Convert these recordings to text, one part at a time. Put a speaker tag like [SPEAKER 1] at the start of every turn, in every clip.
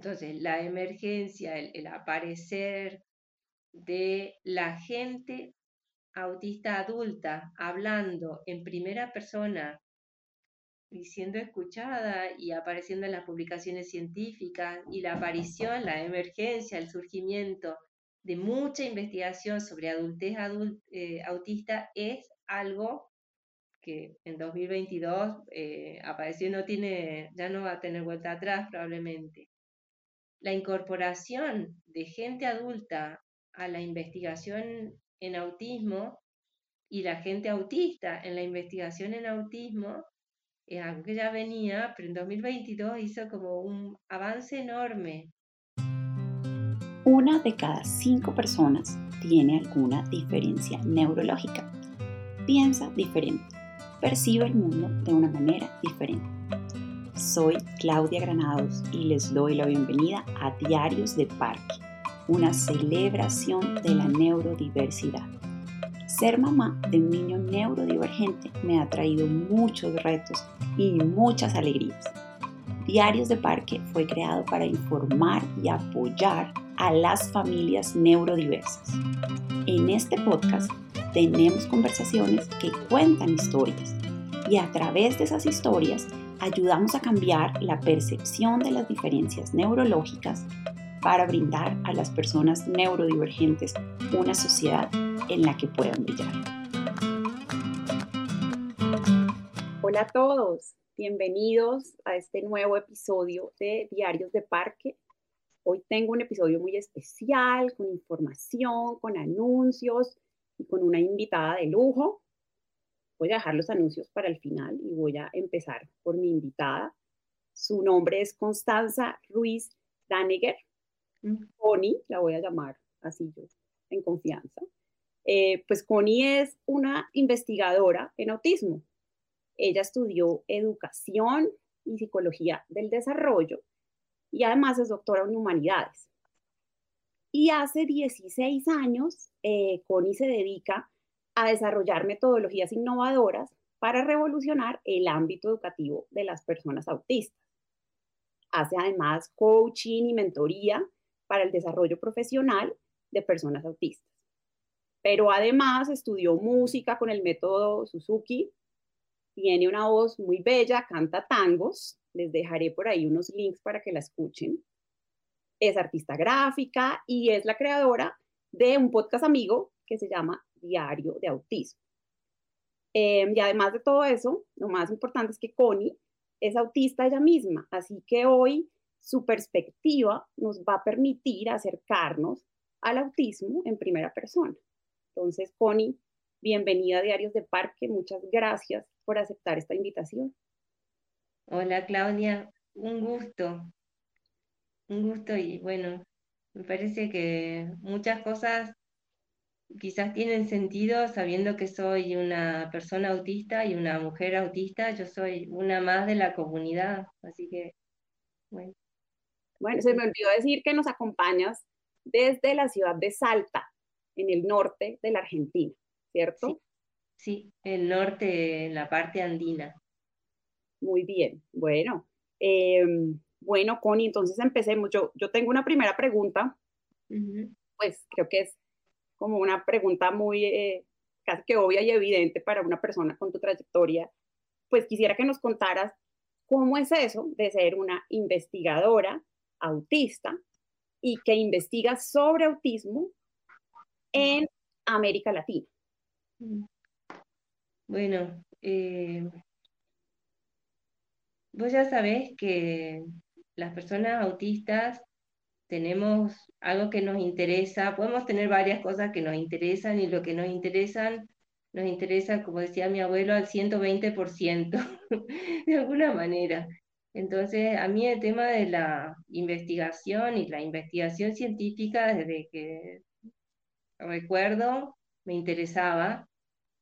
[SPEAKER 1] Entonces, la emergencia, el, aparecer de la gente autista adulta hablando en primera persona y siendo escuchada y apareciendo en las publicaciones científicas y la aparición, la emergencia, el surgimiento de mucha investigación sobre adultez eh, autista es algo que en 2022 eh, apareció y no tiene, ya no va a tener vuelta atrás probablemente. La incorporación de gente adulta a la investigación en autismo y la gente autista en la investigación en autismo es algo que ya venía, pero en 2022 hizo como un avance enorme.
[SPEAKER 2] Una de cada cinco personas tiene alguna diferencia neurológica. Piensa diferente, percibe el mundo de una manera diferente. Soy Claudia Granados y les doy la bienvenida a Diarios de Parque, una celebración de la neurodiversidad. Ser mamá de un niño neurodivergente me ha traído muchos retos y muchas alegrías. Diarios de Parque fue creado para informar y apoyar a las familias neurodiversas. En este podcast tenemos conversaciones que cuentan historias y a través de esas historias ayudamos a cambiar la percepción de las diferencias neurológicas para brindar a las personas neurodivergentes una sociedad en la que puedan brillar. Hola a todos, bienvenidos a este nuevo episodio de Diarios de Parque. Hoy tengo un episodio muy especial, con información, con anuncios y con una invitada de lujo. Voy a dejar los anuncios para el final y voy a empezar por mi invitada. Su nombre es Constanza Ruiz Daniger. Mm. Connie, la voy a llamar así yo, en confianza. Eh, pues Connie es una investigadora en autismo. Ella estudió educación y psicología del desarrollo y además es doctora en humanidades. Y hace 16 años, eh, Connie se dedica a desarrollar metodologías innovadoras para revolucionar el ámbito educativo de las personas autistas. Hace además coaching y mentoría para el desarrollo profesional de personas autistas. Pero además estudió música con el método Suzuki, tiene una voz muy bella, canta tangos, les dejaré por ahí unos links para que la escuchen. Es artista gráfica y es la creadora de un podcast amigo que se llama Diario de Autismo. Em, y además de todo eso, lo más importante es que Connie es autista ella misma, así que hoy su perspectiva nos va a permitir acercarnos al autismo en primera persona. Entonces, Connie, bienvenida a Diarios de Parque, muchas gracias por aceptar esta invitación.
[SPEAKER 1] Hola Claudia, un gusto, un gusto y bueno, me parece que muchas cosas quizás tienen sentido sabiendo que soy una persona autista y una mujer autista, yo soy una más de la comunidad, así que bueno.
[SPEAKER 2] Bueno, se me olvidó decir que nos acompañas desde la ciudad de Salta, en el norte de la Argentina, ¿cierto?
[SPEAKER 1] Sí, sí el norte, en la parte andina.
[SPEAKER 2] Muy bien, bueno. Em, bueno, Connie, entonces empecemos. Yo, yo tengo una primera pregunta, pues creo que es como una pregunta muy eh, casi que obvia y evidente para una persona con tu trayectoria. Pues quisiera que nos contaras cómo es eso de ser una investigadora autista y que investiga sobre autismo en América Latina.
[SPEAKER 1] Bueno, eh, Vos ya sabés que las personas autistas tenemos algo que nos interesa, podemos tener varias cosas que nos interesan y lo que nos interesan nos interesa, como decía mi abuelo, al 120%, de alguna manera. Entonces, a mí el tema de la investigación y la investigación científica, desde que recuerdo, me interesaba,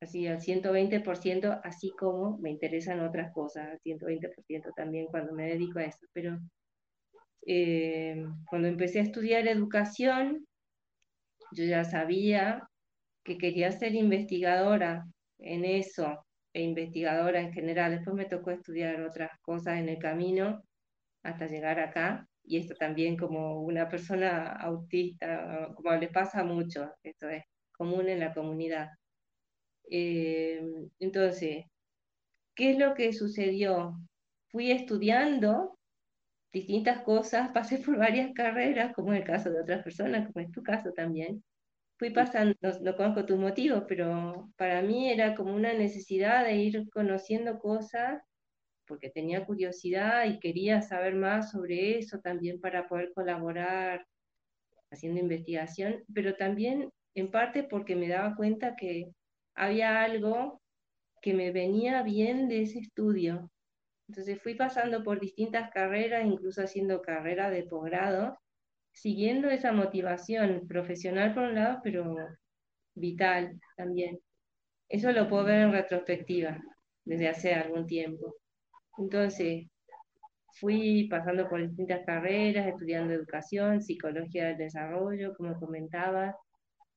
[SPEAKER 1] así al 120%, así como me interesan otras cosas, al 120% también cuando me dedico a eso. Pero eh, cuando empecé a estudiar educación, yo ya sabía que quería ser investigadora en eso, e investigadora en general. Después me tocó estudiar otras cosas en el camino hasta llegar acá y esto también como una persona autista, como le pasa mucho, esto es común en la comunidad. Eh, entonces, ¿qué es lo que sucedió? Fui estudiando distintas cosas, pasé por varias carreras, como en el caso de otras personas, como es tu caso también. Fui pasando, no, conozco tus motivos, pero para mí era como una necesidad de ir conociendo cosas porque tenía curiosidad y quería saber más sobre eso también para poder colaborar haciendo investigación, pero también en parte porque me daba cuenta que había algo que me venía bien de ese estudio. Entonces fui pasando por distintas carreras, incluso haciendo carrera de posgrado, siguiendo esa motivación profesional por un lado, pero vital también. Eso lo puedo ver en retrospectiva desde hace algún tiempo. Entonces, fui pasando por distintas carreras, estudiando educación, psicología del desarrollo, como comentaba,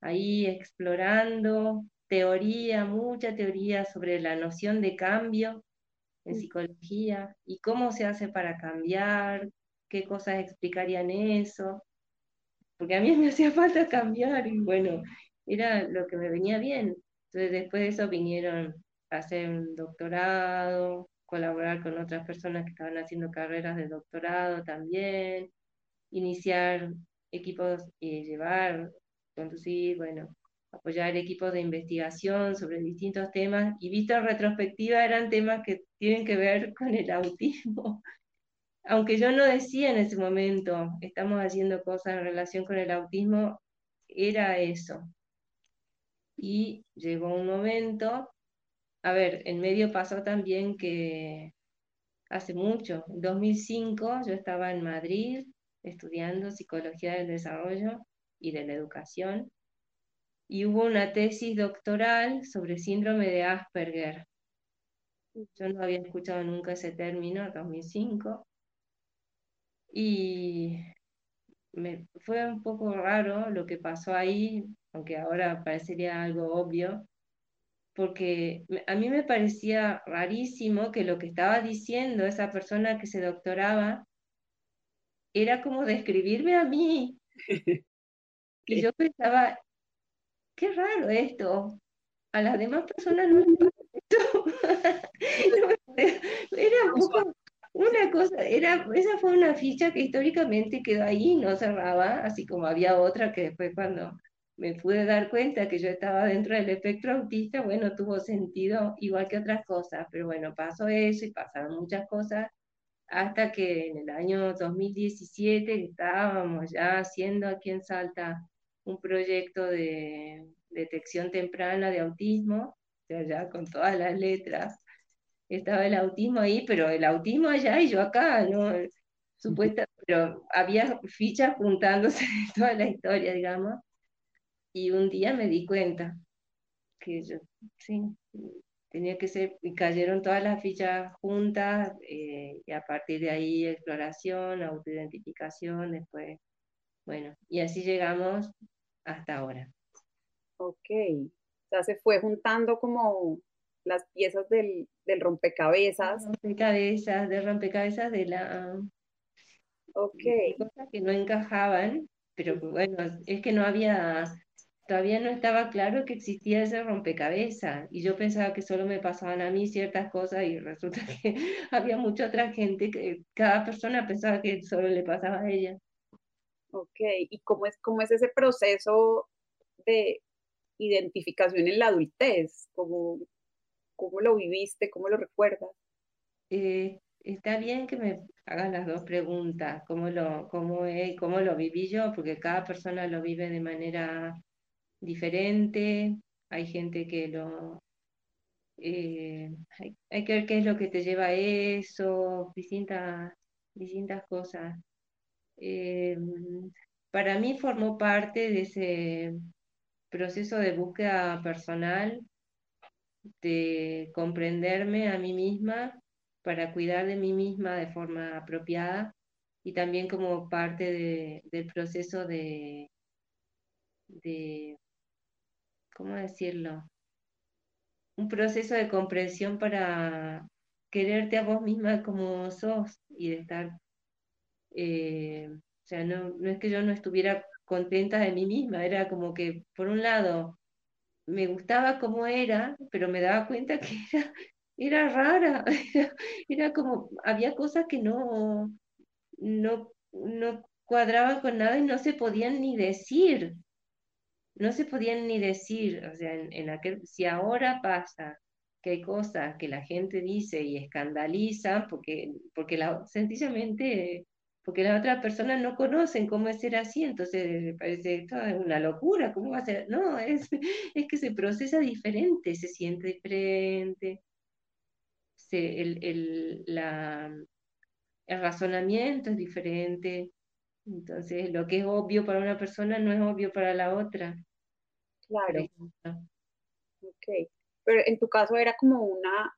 [SPEAKER 1] ahí explorando teoría, mucha teoría sobre la noción de cambio en psicología y cómo se hace para cambiar, qué cosas explicarían eso, porque a mí me hacía falta cambiar y bueno, era lo que me venía bien. Entonces después de eso vinieron a hacer un doctorado, colaborar con otras personas que estaban haciendo carreras de doctorado también, iniciar equipos y llevar, conducir, bueno, apoyar equipos de investigación sobre distintos temas y visto en retrospectiva eran temas que tienen que ver con el autismo. Aunque yo no decía en ese momento, estamos haciendo cosas en relación con el autismo, era eso. Y llegó un momento, a ver, en medio pasó también que hace mucho, en 2005 yo estaba en Madrid estudiando psicología del desarrollo y de la educación y hubo una tesis doctoral sobre síndrome de Asperger. Yo no había escuchado nunca ese término, 2005, y me, fue un poco raro lo que pasó ahí, aunque ahora parecería algo obvio, porque a mí me parecía rarísimo que lo que estaba diciendo esa persona que se doctoraba era como describirme a mí. Y yo pensaba, qué raro esto. A las demás personas no les pasa era una cosa, era, esa fue una ficha que históricamente quedó ahí, no cerraba, así como había otra que después cuando me pude dar cuenta que yo estaba dentro del espectro autista, bueno, tuvo sentido igual que otras cosas, pero bueno, pasó eso y pasaron muchas cosas hasta que en el año 2017 estábamos ya haciendo aquí en Salta un proyecto de detección temprana de autismo, ya con todas las letras, estaba el autismo ahí, pero el autismo allá y yo acá, ¿no? Supuesta, pero había fichas juntándose de toda la historia, digamos, y un día me di cuenta que yo, sí, tenía que ser, y cayeron todas las fichas juntas, eh, y a partir de ahí exploración, autoidentificación, después, bueno, y así llegamos hasta ahora.
[SPEAKER 2] Ok, o sea, se fue juntando como las piezas del, del rompecabezas.
[SPEAKER 1] Rompecabezas, de rompecabezas de la...
[SPEAKER 2] Ok.
[SPEAKER 1] Cosas que no encajaban, pero bueno, es que no había, todavía no estaba claro que existía ese rompecabezas y yo pensaba que solo me pasaban a mí ciertas cosas y resulta que había mucha otra gente que cada persona pensaba que solo le pasaba a ella.
[SPEAKER 2] Ok, ¿y cómo es, cómo es ese proceso de identificación en la adultez? ¿Cómo, cómo lo viviste? ¿Cómo lo recuerdas?
[SPEAKER 1] Eh, está bien que me hagas las dos preguntas, ¿cómo lo, cómo, cómo lo viví yo? Porque cada persona lo vive de manera diferente, hay gente que lo... Eh, hay, que ver qué es lo que te lleva a eso, distintas, distintas cosas. Eh, para mí formó parte de ese proceso de búsqueda personal, de comprenderme a mí misma para cuidar de mí misma de forma apropiada y también como parte del proceso de, de, ¿cómo decirlo? Un proceso de comprensión para quererte a vos misma como sos y de estar Eh, o sea, no, no es que yo no estuviera contenta de mí misma, era como que, por un lado, me gustaba como era, pero me daba cuenta que era, era rara, era, como, había cosas que no, no, no cuadraban con nada y no se podían ni decir, no se podían ni decir, o sea, en, aquel, si ahora pasa que hay cosas que la gente dice y escandaliza, porque, porque la, sencillamente porque las otras personas no conocen cómo es ser así, entonces me parece esto es una locura, ¿cómo va a ser? No, es, es que se procesa diferente, se siente diferente, el, el, la, el razonamiento es diferente, entonces lo que es obvio para una persona no es obvio para la otra.
[SPEAKER 2] Claro. Ok, pero en tu caso era como una,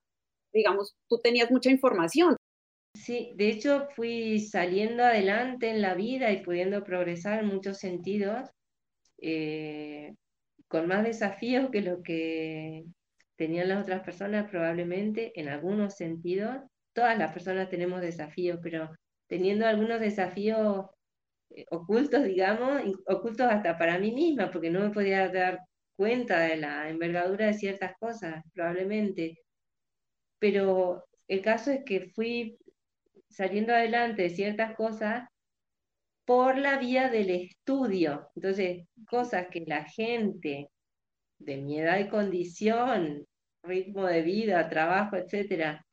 [SPEAKER 2] digamos, tú tenías mucha información,
[SPEAKER 1] Sí, de hecho fui saliendo adelante en la vida y pudiendo progresar en muchos sentidos, eh, con más desafíos que lo que tenían las otras personas probablemente, en algunos sentidos. Todas las personas tenemos desafíos, pero teniendo algunos desafíos eh, ocultos, digamos, ocultos hasta para mí misma, porque no me podía dar cuenta de la envergadura de ciertas cosas, probablemente. Pero el caso es que fui saliendo adelante de ciertas cosas por la vía del estudio. Entonces, cosas que la gente de mi edad y condición, ritmo de vida, trabajo, etcétera,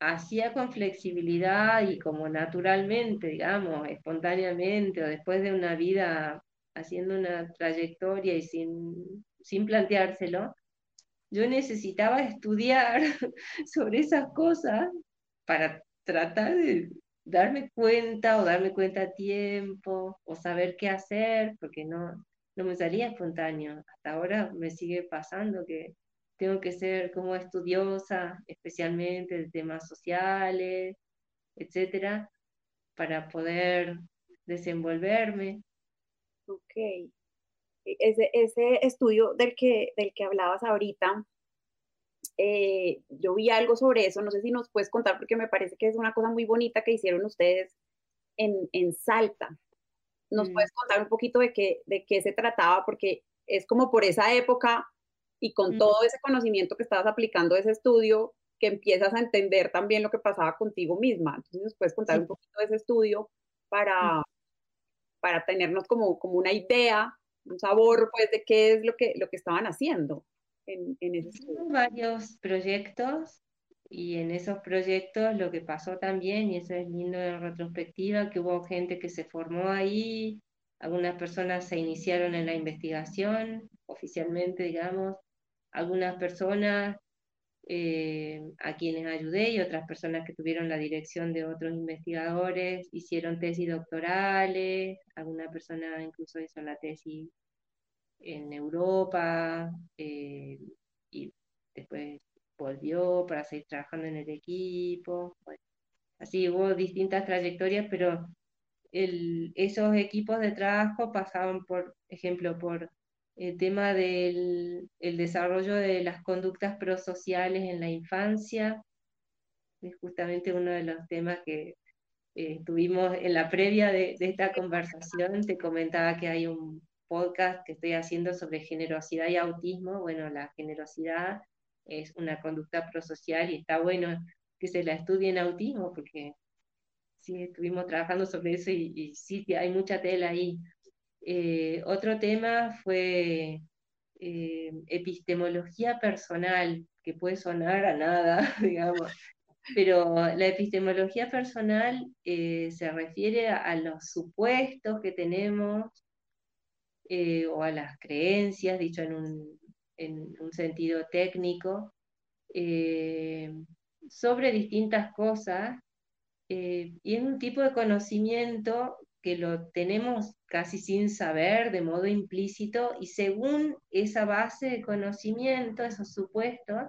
[SPEAKER 1] hacía con flexibilidad y como naturalmente, digamos, espontáneamente o después de una vida haciendo una trayectoria y sin, sin planteárselo, yo necesitaba estudiar sobre esas cosas para tratar de darme cuenta o darme cuenta a tiempo o saber qué hacer, porque no, no me salía espontáneo. Hasta ahora me sigue pasando que tengo que ser como estudiosa, especialmente de temas sociales, etcétera, para poder desenvolverme.
[SPEAKER 2] Ok. E-, ese, ese estudio del que, del que hablabas ahorita, eh, yo vi algo sobre eso, no sé si nos puedes contar porque me parece que es una cosa muy bonita que hicieron ustedes en, en Salta. ¿Nos mm. puedes contar un poquito de qué, de qué se trataba? Porque es como por esa época y con mm. todo ese conocimiento que estabas aplicando ese estudio, que empiezas a entender también lo que pasaba contigo misma. Entonces, ¿nos puedes contar un poquito de ese estudio para, mm. para tenernos como, como una idea, un sabor, pues, de qué es lo que, lo que estaban haciendo? En,
[SPEAKER 1] varios proyectos y en esos proyectos lo que pasó también, y eso es lindo en retrospectiva, que hubo gente que se formó ahí, algunas personas se iniciaron en la investigación oficialmente, digamos, algunas personas eh, a quienes ayudé y otras personas que tuvieron la dirección de otros investigadores hicieron tesis doctorales, alguna persona incluso hizo la tesis en Europa eh, volvió para seguir trabajando en el equipo. así hubo distintas trayectorias, pero el, esos equipos de trabajo pasaban, por ejemplo, por el tema del el desarrollo de las conductas prosociales en la infancia, es justamente uno de los temas que eh, tuvimos en la previa de, de esta conversación, te comentaba que hay un podcast que estoy haciendo sobre generosidad y autismo. Bueno, la generosidad es una conducta prosocial y está bueno que se la estudie en autismo porque sí estuvimos trabajando sobre eso y, sí hay mucha tela ahí. Eh, otro tema fue eh, epistemología personal, que puede sonar a nada, digamos, pero la epistemología personal eh, se refiere a, los supuestos que tenemos o a las creencias, dicho en un, en un sentido técnico, eh, sobre distintas cosas, eh, y es un tipo de conocimiento que lo tenemos casi sin saber, de modo implícito, y según esa base de conocimiento, esos supuestos,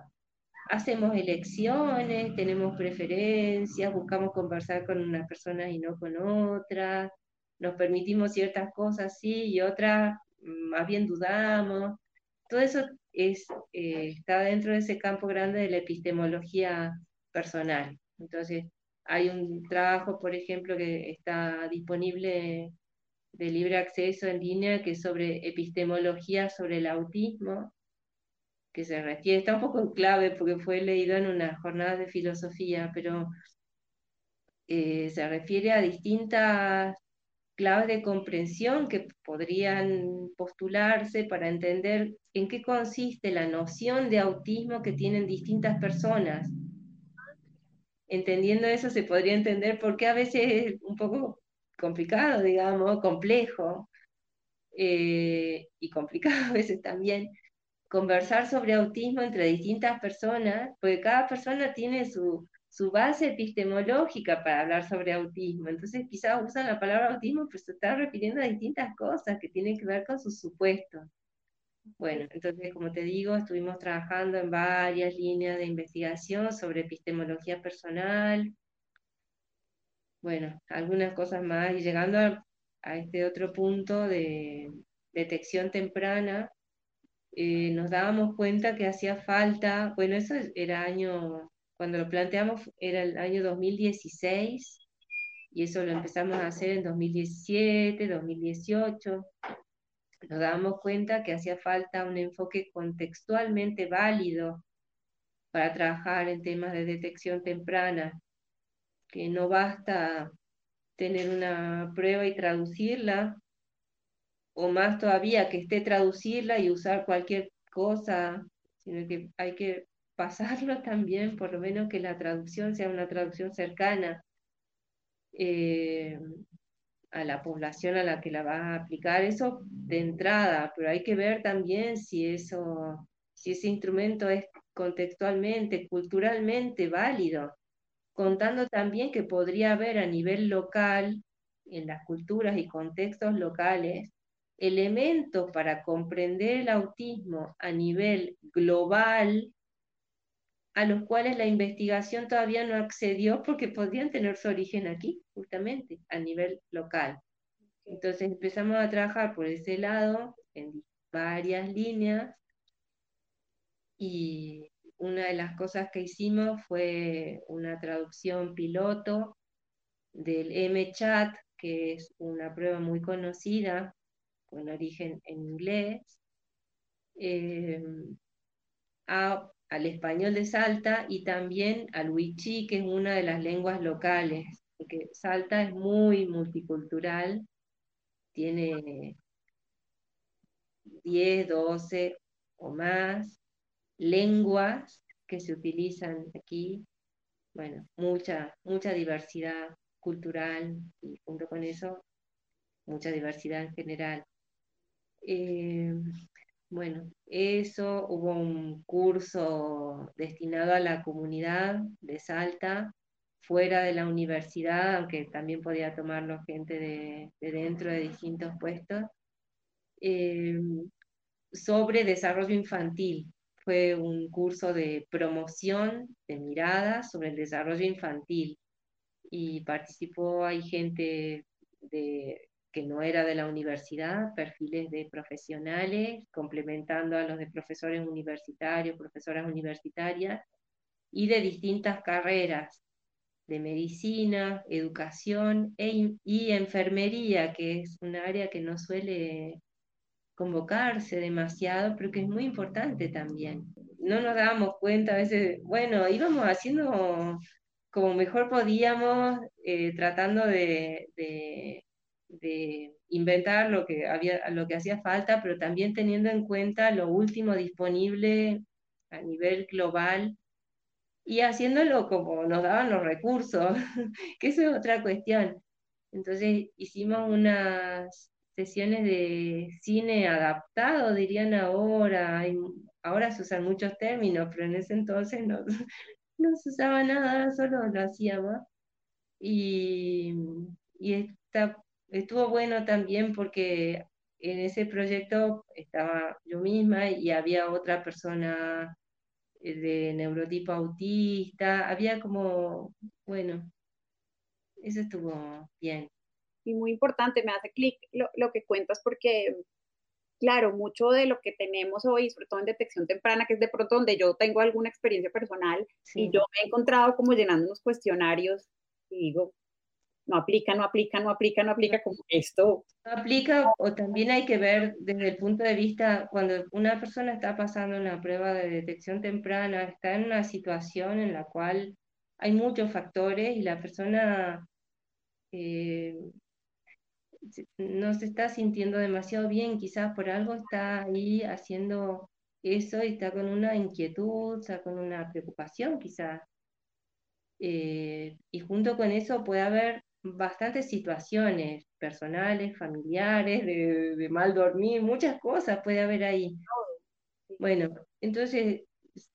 [SPEAKER 1] hacemos elecciones, tenemos preferencias, buscamos conversar con unas personas y no con otras, nos permitimos ciertas cosas sí y otras mm, más bien dudamos. Todo eso es, eh, está dentro de ese campo grande de la epistemología personal. Entonces, hay un trabajo, por ejemplo, que está disponible de libre acceso en línea, que es sobre epistemología sobre el autismo, que se refiere, está un poco en clave porque fue leído en una jornada de filosofía, pero eh, se refiere a distintas claves de comprensión que podrían postularse para entender en qué consiste la noción de autismo que tienen distintas personas. Entendiendo eso se podría entender por qué a veces es un poco complicado, digamos, complejo eh, y complicado a veces también conversar sobre autismo entre distintas personas, porque cada persona tiene su, su base epistemológica para hablar sobre autismo. Entonces quizás usan la palabra autismo, pero se está refiriendo a distintas cosas que tienen que ver con sus supuestos. Bueno, entonces, como te digo, estuvimos trabajando en varias líneas de investigación sobre epistemología personal, bueno, algunas cosas más, y llegando a, a este otro punto de detección temprana, eh, nos dábamos cuenta que hacía falta, bueno, eso era año, cuando lo planteamos era el año 2016 y eso lo empezamos a hacer en 2017, 2018. Nos dábamos cuenta que hacía falta un enfoque contextualmente válido para trabajar en temas de detección temprana, que no basta tener una prueba y traducirla, o más todavía que esté traducirla y usar cualquier cosa, sino que hay que pasarlo también, por lo menos que la traducción sea una traducción cercana eh, a la población a la que la va a aplicar, eso de entrada, pero hay que ver también si eso, si ese instrumento es contextualmente, culturalmente válido, contando también que podría haber a nivel local, en las culturas y contextos locales, elementos para comprender el autismo a nivel global a los cuales la investigación todavía no accedió porque podrían tener su origen aquí, justamente, a nivel local. Entonces empezamos a trabajar por ese lado en varias líneas y una de las cosas que hicimos fue una traducción piloto del MChat, que es una prueba muy conocida con origen en inglés, eh, al español de Salta y también al wichí, que es una de las lenguas locales, porque Salta es muy multicultural, tiene 10, 12 o más lenguas que se utilizan aquí, bueno, mucha, mucha diversidad cultural y junto con eso, mucha diversidad en general. Eh, bueno, eso, hubo un curso destinado a la comunidad de Salta, fuera de la universidad, aunque también podía tomarlo gente de, dentro de distintos puestos, eh, sobre desarrollo infantil. Fue un curso de promoción de miradas sobre el desarrollo infantil y participó, hay gente de que no era de la universidad, perfiles de profesionales, complementando a los de profesores universitarios, profesoras universitarias, y de distintas carreras, de medicina, educación e y enfermería, que es un área que no suele convocarse demasiado, pero que es muy importante también. No nos dábamos cuenta a veces, bueno, íbamos haciendo como mejor podíamos, eh, tratando de de inventar lo que, había, lo que hacía falta, pero también teniendo en cuenta lo último disponible a nivel global y haciéndolo como nos daban los recursos, que eso es otra cuestión. Entonces hicimos unas sesiones de cine adaptado, dirían ahora, ahora se usan muchos términos, pero en ese entonces no, no se usaba nada, solo lo hacíamos. Y, y esta estuvo bueno también porque en ese proyecto estaba yo misma y había otra persona eh, de neurotipo autista, había como, bueno, eso estuvo bien.
[SPEAKER 2] Y muy importante, me hace clic lo, que cuentas porque, claro, mucho de lo que tenemos hoy, sobre todo en detección temprana, que es de pronto donde yo tengo alguna experiencia personal y yo me he encontrado como llenando unos cuestionarios digo, no aplica, no aplica, no aplica, no aplica como esto.
[SPEAKER 1] No aplica o también hay que ver desde el punto de vista, cuando una persona está pasando una prueba de detección temprana, está en una situación en la cual hay muchos factores y la persona eh, no se está sintiendo demasiado bien, quizás por algo está ahí haciendo eso y está con una inquietud, está con una preocupación quizás. Eh, y junto con eso puede haber bastantes situaciones personales, familiares, de, mal dormir, muchas cosas puede haber ahí. Bueno, entonces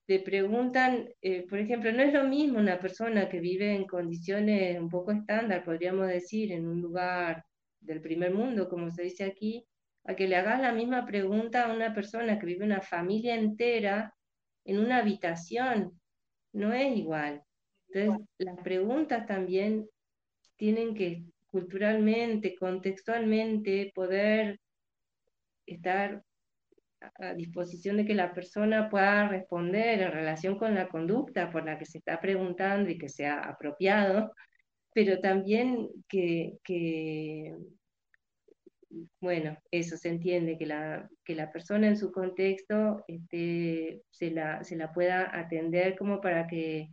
[SPEAKER 1] te preguntan, eh, por ejemplo, no es lo mismo una persona que vive en condiciones un poco estándar, podríamos decir, en un lugar del primer mundo, como se dice aquí, a que le hagas la misma pregunta a una persona que vive una familia entera en una habitación. No es igual. Entonces, las preguntas también tienen que culturalmente, contextualmente, poder estar a disposición de que la persona pueda responder en relación con la conducta por la que se está preguntando y que sea apropiado, pero también que, que bueno, eso se entiende, que la, que la persona en su contexto este, se, la, se la pueda atender como para que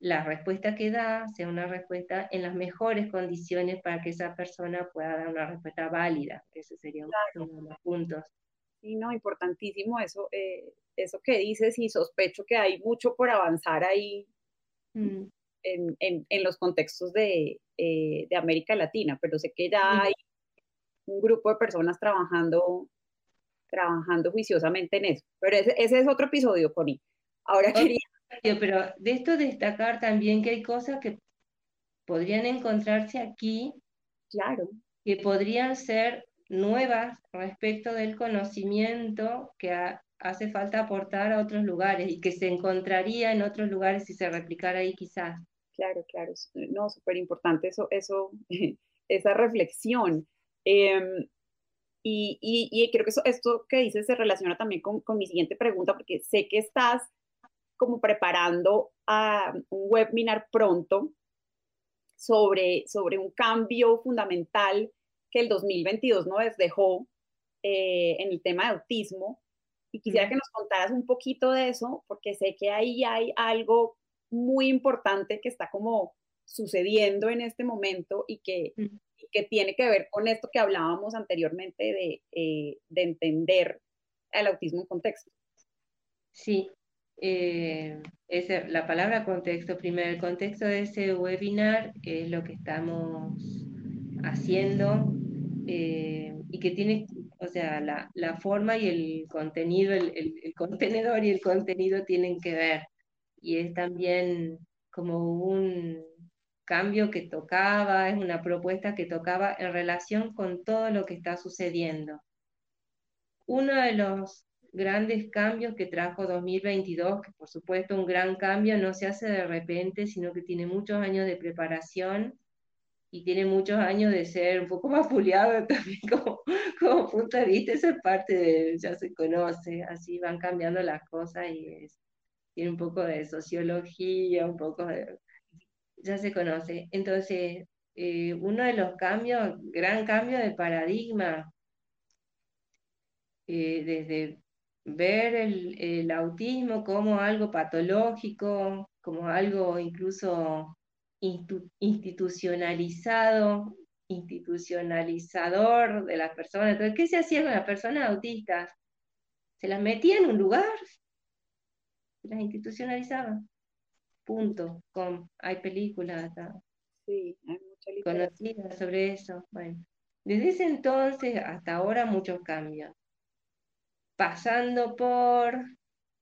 [SPEAKER 1] la respuesta que da sea una respuesta en las mejores condiciones para que esa persona pueda dar una respuesta válida. Ese sería uno de los puntos.
[SPEAKER 2] Sí, no, importantísimo eso, eh, eso que dices y sospecho que hay mucho por avanzar ahí mm. en, en, en, los contextos de, eh, de, América Latina, pero sé que ya hay un grupo de personas trabajando, trabajando juiciosamente en eso. Pero ese, ese es otro episodio, Connie. Ahora quería...
[SPEAKER 1] Pero de esto destacar también que hay cosas que podrían encontrarse aquí.
[SPEAKER 2] Claro.
[SPEAKER 1] Que podrían ser nuevas respecto del conocimiento que hace falta aportar a otros lugares y que se encontraría en otros lugares si se replicara ahí quizás.
[SPEAKER 2] Claro, claro, no, súper importante eso, eso, esa reflexión. Em, y, y, creo que eso, esto que dices se relaciona también con, con, mi siguiente pregunta, porque sé que estás como preparando a un webinar pronto sobre, sobre un cambio fundamental que el 2022 nos dejó eh, en el tema de autismo. Y quisiera que nos contaras un poquito de eso, porque sé que ahí hay algo muy importante que está como sucediendo en este momento y que, que tiene que ver con esto que hablábamos anteriormente de, eh, de entender el autismo en contexto.
[SPEAKER 1] Sí, eh, la palabra contexto, primero, el contexto de ese webinar es lo que estamos haciendo eh, y que tiene, o sea, la, la forma y el contenido, el, el, contenedor y el contenido tienen que ver. Y es también como un cambio que tocaba, es una propuesta que tocaba en relación con todo lo que está sucediendo. Uno de los grandes cambios que trajo 2022, que por supuesto un gran cambio no se hace de repente, sino que tiene muchos años de preparación y tiene muchos años de ser un poco más puliado también como, como punto de vista, eso es parte de, ya se conoce, así van cambiando las cosas y es, tiene un poco de sociología, un poco de, ya se conoce. Entonces, eh, uno de los cambios, gran cambio de paradigma, eh, desde ver el, el, autismo como algo patológico, como algo incluso institucionalizado, institucionalizador de las personas. Entonces, ¿qué se hacía con las personas autistas? Se las metía en un lugar, se las institucionalizaba. Punto. Con, hay películas
[SPEAKER 2] sí, hay
[SPEAKER 1] conocidas sobre eso. Bueno, desde ese entonces hasta ahora muchos cambios. Pasando por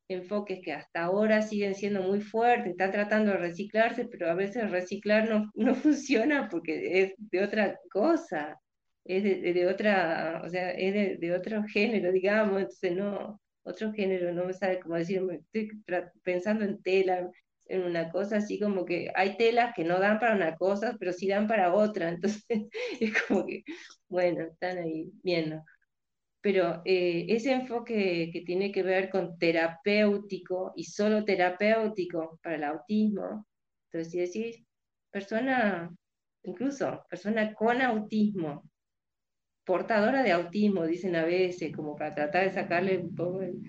[SPEAKER 1] enfoques que hasta ahora siguen siendo muy fuertes, están tratando de reciclarse, pero a veces reciclar no, no funciona porque es de otra cosa, es de, otra, o sea, es de, otro género, digamos, entonces no, otro género, no me sabe cómo decirlo, estoy pensando en tela, en una cosa así como que hay telas que no dan para una cosa, pero sí dan para otra, entonces es como que, bueno, están ahí viendo pero eh, ese enfoque que tiene que ver con terapéutico y solo terapéutico para el autismo, entonces si decís, persona incluso persona con autismo, portadora de autismo, dicen a veces, como para tratar de sacarle un poco el,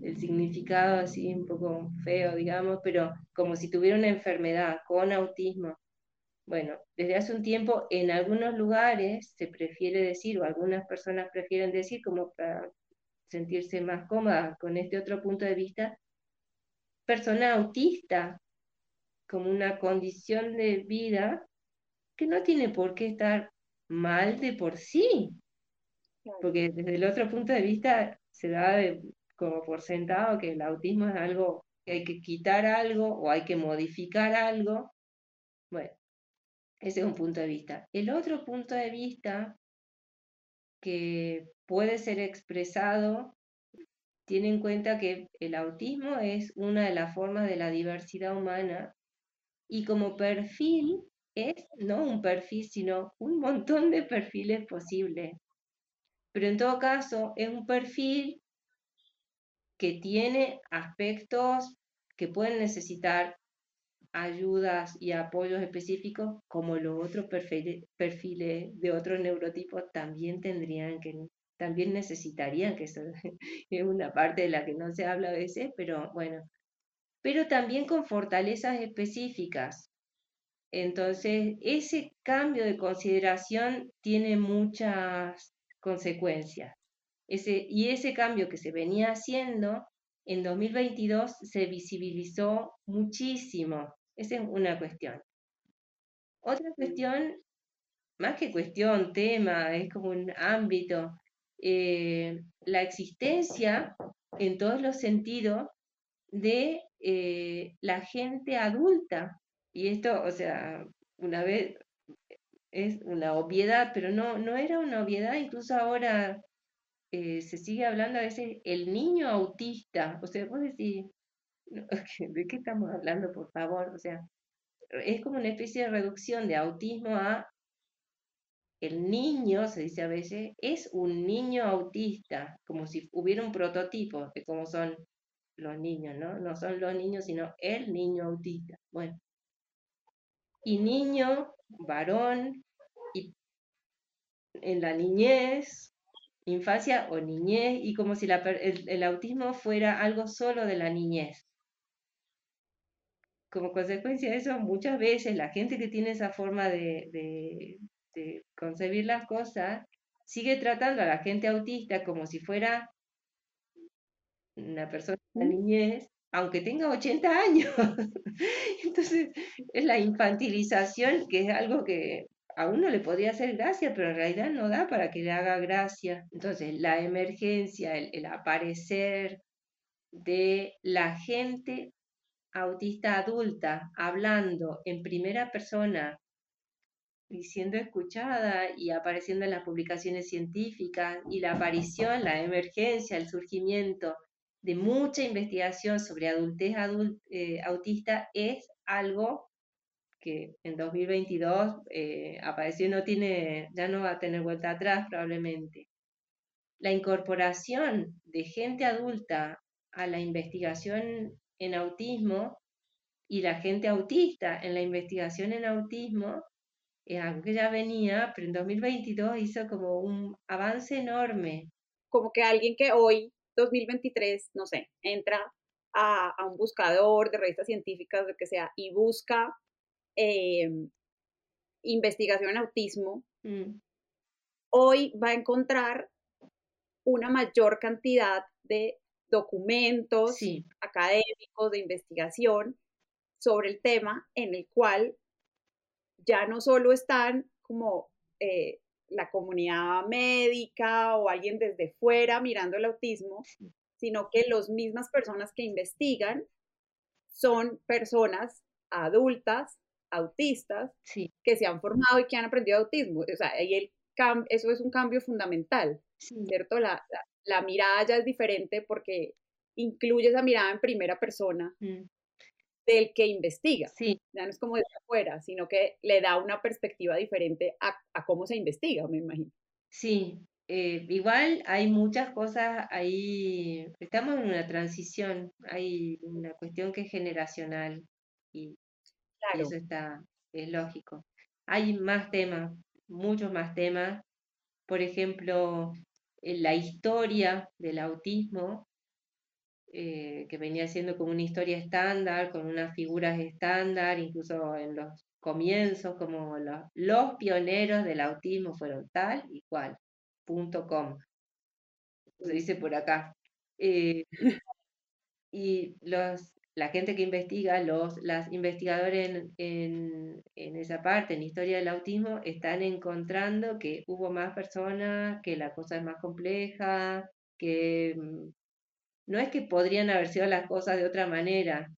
[SPEAKER 1] el significado así un poco feo, digamos, pero como si tuviera una enfermedad con autismo. Bueno, desde hace un tiempo en algunos lugares se prefiere decir, o algunas personas prefieren decir, como para sentirse más cómoda con este otro punto de vista, persona autista como una condición de vida que no tiene por qué estar mal de por sí, porque desde el otro punto de vista se da como por sentado que el autismo es algo que hay que quitar algo o hay que modificar algo. Bueno, ese es un punto de vista. El otro punto de vista que puede ser expresado tiene en cuenta que el autismo es una de las formas de la diversidad humana y como perfil es no un perfil, sino un montón de perfiles posibles. Pero en todo caso es un perfil que tiene aspectos que pueden necesitar ayudas y apoyos específicos, como los otros perfiles, de otros neurotipos también tendrían que, también necesitarían, que eso es una parte de la que no se habla a veces, pero bueno, pero también con fortalezas específicas. Entonces, ese cambio de consideración tiene muchas consecuencias. Ese, y ese cambio que se venía haciendo en 2022 se visibilizó muchísimo. Esa es una cuestión. Otra cuestión, más que cuestión, tema, es como un ámbito, eh, la existencia en todos los sentidos de eh, la gente adulta. Y esto, o sea, una vez es una obviedad, pero no, no era una obviedad, incluso ahora eh, se sigue hablando a veces el niño autista. O sea, vos decís, ¿de qué estamos hablando, por favor? O sea, es como una especie de reducción de autismo a el niño, se dice a veces, es un niño autista, como si hubiera un prototipo de cómo son los niños, ¿no? No son los niños, sino el niño autista. Bueno. Y niño, varón, y en la niñez, infancia o niñez, y como si el, autismo fuera algo solo de la niñez. Como consecuencia de eso, muchas veces la gente que tiene esa forma de concebir las cosas sigue tratando a la gente autista como si fuera una persona de la niñez, aunque tenga 80 años. Entonces, es la infantilización, que es algo que a uno le podría hacer gracia, pero en realidad no da para que le haga gracia. Entonces, la emergencia, el, aparecer de la gente autista adulta hablando en primera persona y siendo escuchada y apareciendo en las publicaciones científicas y la aparición, la emergencia, el surgimiento de mucha investigación sobre adultez eh, autista es algo que en 2022 eh, apareció no tiene, ya no va a tener vuelta atrás probablemente. La incorporación de gente adulta a la investigación en autismo y la gente autista en la investigación en autismo es algo que ya venía, pero en 2022 hizo como un avance enorme.
[SPEAKER 2] Como que alguien que hoy 2023, no sé, entra a, un buscador de revistas científicas, lo que sea, y busca em, investigación en autismo, mm. hoy va a encontrar una mayor cantidad de documentos académicos de investigación sobre el tema en el cual ya no solo están como eh, la comunidad médica o alguien desde fuera mirando el autismo, sino que las mismas personas que investigan son personas adultas, autistas, que se han formado y que han aprendido autismo. O sea, ahí el eso es un cambio fundamental, ¿cierto? La, mirada ya es diferente porque incluye esa mirada en primera persona. Mm del que investiga. Sí. Ya no es como desde afuera, sino que le da una perspectiva diferente a, cómo se investiga, me imagino.
[SPEAKER 1] Sí, eh, igual hay muchas cosas ahí, estamos en una transición, hay una cuestión que es generacional y, eso está, es lógico. hay más temas, muchos más temas. Por ejemplo, la historia del autismo, eh, que venía siendo como una historia estándar, con unas figuras estándar, incluso en los comienzos, como los, pioneros del autismo fueron tal y cual, punto com. Se dice por acá. Eh, y los, la gente que investiga, los las investigadores en, en, esa parte, en historia del autismo, están encontrando que hubo más personas, que la cosa es más compleja, que mm, no es que podrían haber sido las cosas de otra manera,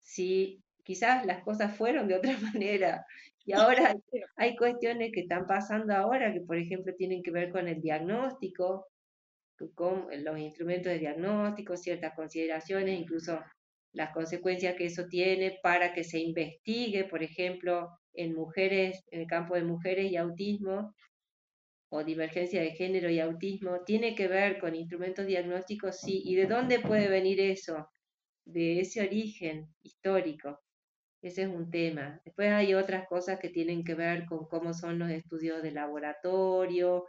[SPEAKER 1] sí, quizás las cosas fueron de otra manera. Y ahora hay cuestiones que están pasando ahora, que por ejemplo tienen que ver con el diagnóstico, con los instrumentos de diagnóstico, ciertas consideraciones, incluso las consecuencias que eso tiene para que se investigue, por ejemplo, en mujeres, en el campo de mujeres y autismo, o divergencia de género y autismo, tiene que ver con instrumentos diagnósticos, sí. ¿Y de dónde puede venir eso? De ese origen histórico. Ese es un tema. Después hay otras cosas que tienen que ver con cómo son los estudios de laboratorio,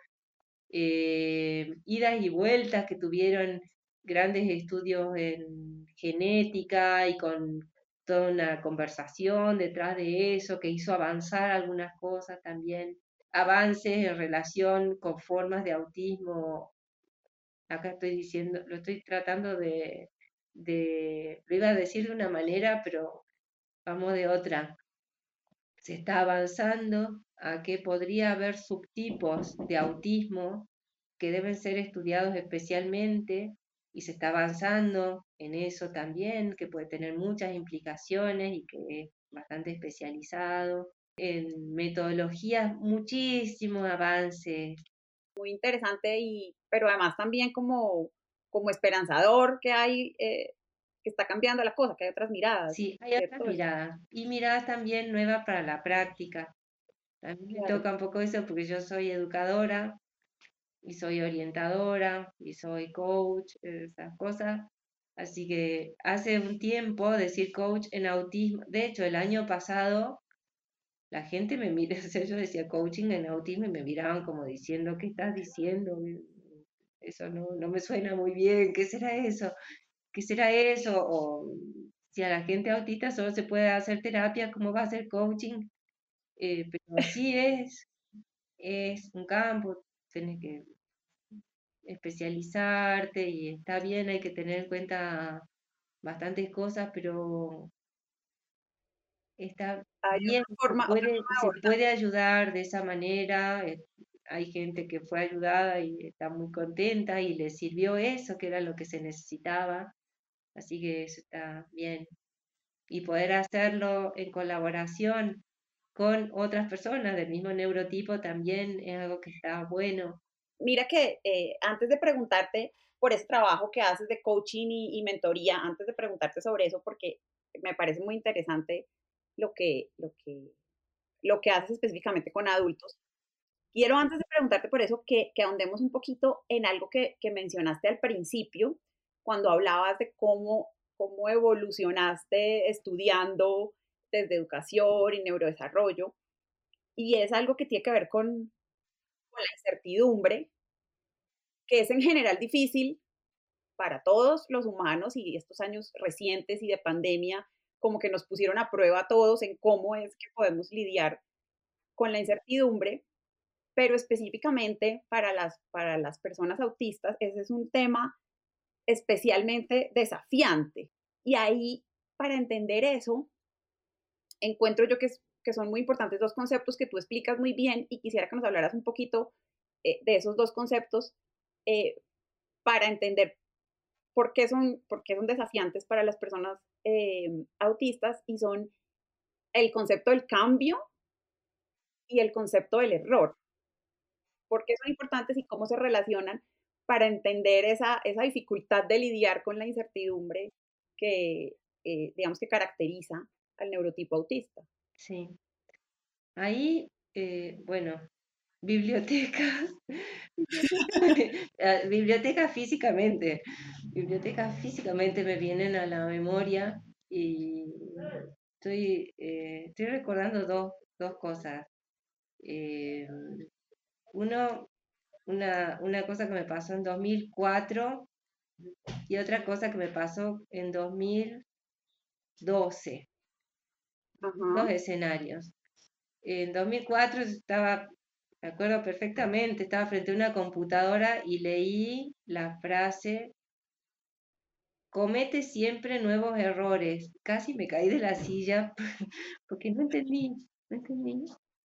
[SPEAKER 1] eh, idas y vueltas que tuvieron grandes estudios en genética y con toda una conversación detrás de eso que hizo avanzar algunas cosas también, avances en relación con formas de autismo. Acá estoy diciendo, lo estoy tratando de, de, lo iba a decir de una manera, pero vamos de otra. Se está avanzando a que podría haber subtipos de autismo que deben ser estudiados especialmente y se está avanzando en eso también, que puede tener muchas implicaciones y que es bastante especializado. En metodologías, muchísimos avances.
[SPEAKER 2] Muy interesante, y, pero además también como, como esperanzador que hay, eh, que está cambiando la cosa, que hay otras miradas.
[SPEAKER 1] Sí, hay otras miradas. Y miradas también nuevas para la práctica. A mí me toca un poco eso porque yo soy educadora y soy orientadora y soy coach, esas cosas. Así que hace un tiempo decir coach en autismo, de hecho el año pasado la gente me mira, yo decía coaching en autismo y me miraban como diciendo, ¿qué estás diciendo? Eso no, no me suena muy bien, ¿qué será eso? ¿Qué será eso? O si a la gente autista solo se puede hacer terapia, ¿cómo va a ser coaching? Eh, pero así es, es un campo, tienes que especializarte y está bien, hay que tener en cuenta bastantes cosas, pero está bien, se, puede, ayudar de esa manera. Eh, hay gente que fue ayudada y está muy contenta y le sirvió eso, que era lo que se necesitaba. Así que eso está bien. Y poder hacerlo en colaboración con otras personas del mismo neurotipo también es algo que está bueno.
[SPEAKER 2] Mira que eh, antes de preguntarte por ese trabajo que haces de coaching y, mentoría, antes de preguntarte sobre eso, porque me parece muy interesante lo que, lo que, lo que haces específicamente con adultos, quiero antes de preguntarte por eso que, que ahondemos un poquito en algo que, que, mencionaste al principio, cuando hablabas de cómo, cómo evolucionaste estudiando desde educación y neurodesarrollo, y es algo que tiene que ver con, la incertidumbre, que es en general difícil para todos los humanos y estos años recientes y de pandemia como que nos pusieron a prueba a todos en cómo es que podemos lidiar con la incertidumbre, pero específicamente para las, para las personas autistas, ese es un tema especialmente desafiante. Y ahí, para entender eso, encuentro yo que, que son muy importantes dos conceptos que tú explicas muy bien y quisiera que nos hablaras un poquito eh, de esos dos conceptos eh, para entender por qué, son, por qué son desafiantes para las personas eh, autistas y son el concepto del cambio y el concepto del error. ¿Por qué son importantes y cómo se relacionan para entender esa, esa dificultad de lidiar con la incertidumbre que, digamos, que caracteriza al neurotipo autista.
[SPEAKER 1] Sí. Ahí, eh, bueno, bibliotecas, ah, bibliotecas físicamente, bibliotecas físicamente me vienen a la memoria y estoy, eh, estoy recordando dos, dos cosas. Eh, uno, una, una cosa que me pasó en 2004 y otra cosa que me pasó en 2012. Dos escenarios. En 2004 estaba, me acuerdo perfectamente, estaba frente a una computadora y leí la frase, comete siempre nuevos errores. Casi me caí de la silla porque no entendí, no entendí,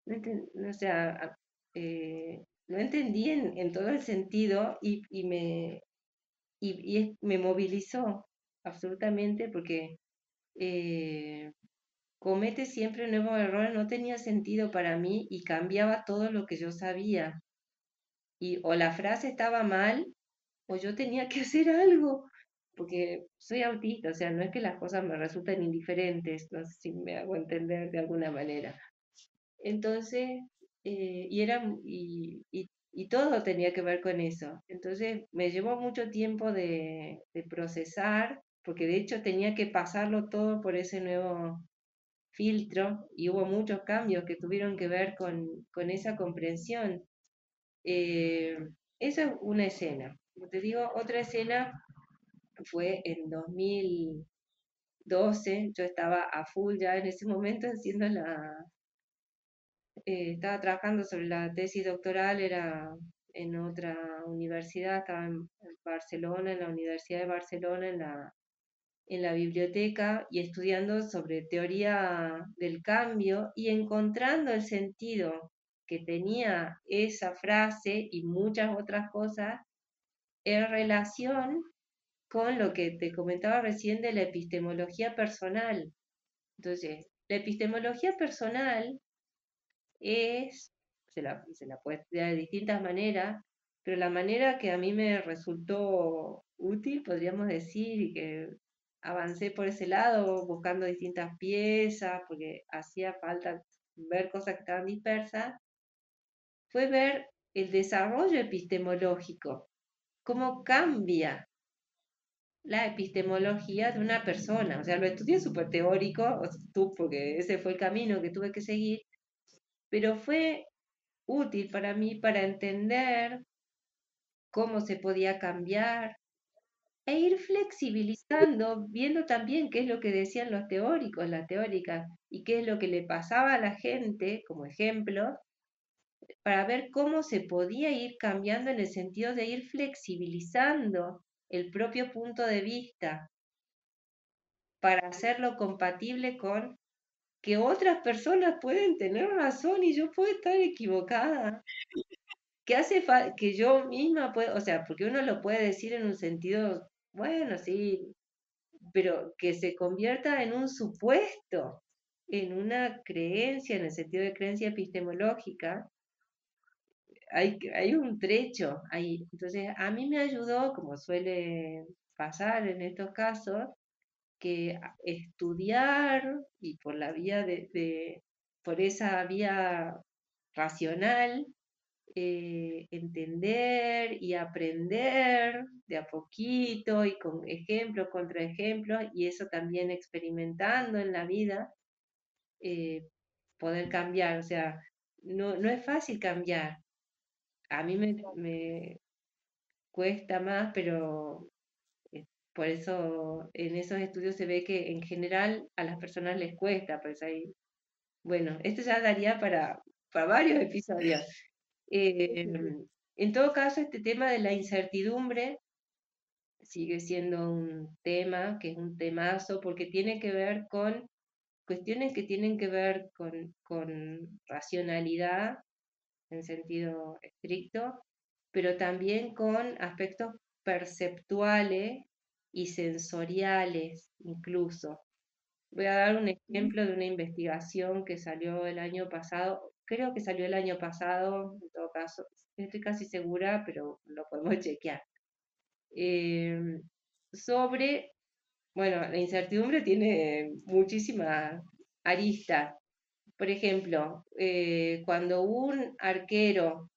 [SPEAKER 1] no entendí, o sea, eh, no entendí en, todo el sentido y, me, y, me movilizó absolutamente porque eh, comete siempre nuevos errores no tenía sentido para mí y cambiaba todo lo que yo sabía. Y o la frase estaba mal o yo tenía que hacer algo, porque soy autista, o sea, no es que las cosas me resulten indiferentes, no sé si me hago entender de alguna manera. Entonces, eh, y, era, y, y, todo tenía que ver con eso. Entonces, me llevó mucho tiempo de procesar, porque de hecho tenía que pasarlo todo por ese nuevo filtro y hubo muchos cambios que tuvieron que ver con, con esa comprensión. Eh, esa es una escena. Como te digo, otra escena fue en 2012, yo estaba a full ya en ese momento haciendo la... Eh, estaba trabajando sobre la tesis doctoral, era en otra universidad, estaba en Barcelona, en la Universidad de Barcelona, en la en la biblioteca y estudiando sobre teoría del cambio y encontrando el sentido que tenía esa frase y muchas otras cosas en relación con lo que te comentaba recién de la epistemología personal. Entonces, la epistemología personal es, se la, se la puede estudiar de distintas maneras, pero la manera que a mí me resultó útil, podríamos decir, y que avancé por ese lado buscando distintas piezas porque hacía falta ver cosas que estaban dispersas, fue ver el desarrollo epistemológico, cómo cambia la epistemología de una persona. O sea, lo estudié súper teórico, tú, porque ese fue el camino que tuve que seguir, pero fue útil para mí para entender cómo se podía cambiar, e ir flexibilizando, viendo también qué es lo que decían los teóricos, la teórica, y qué es lo que le pasaba a la gente, como ejemplo, para ver cómo se podía ir cambiando en el sentido de ir flexibilizando el propio punto de vista para hacerlo compatible con que otras personas pueden tener razón y yo puedo estar equivocada. Que hace que yo misma puedo, o sea, porque uno lo puede decir en un sentido bueno, sí, pero que se convierta en un supuesto, en una creencia, en el sentido de creencia epistemológica, hay, hay un trecho ahí. Entonces, a mí me ayudó, como suele pasar en estos casos, que estudiar y por la vía de por esa vía racional, eh, entender y aprender de a poquito y con ejemplos, contra ejemplos, y eso también experimentando en la vida, eh, poder cambiar. O sea, no, no, es fácil cambiar. A mí me, me cuesta más, pero eh, por eso en esos estudios se ve que en general a las personas les cuesta, pues ahí, bueno, esto ya daría para, para varios episodios. Em, en todo caso, este tema de la incertidumbre sigue siendo un tema, que es un temazo, porque tiene que ver con cuestiones que tienen que ver con, con racionalidad en sentido estricto, pero también con aspectos perceptuales y sensoriales incluso. Voy a dar un ejemplo de una investigación que salió el año pasado, creo que salió el año pasado, en todo caso, estoy casi segura, pero lo podemos chequear. Em, sobre, bueno, la incertidumbre tiene muchísima arista. Por ejemplo, eh, cuando un arquero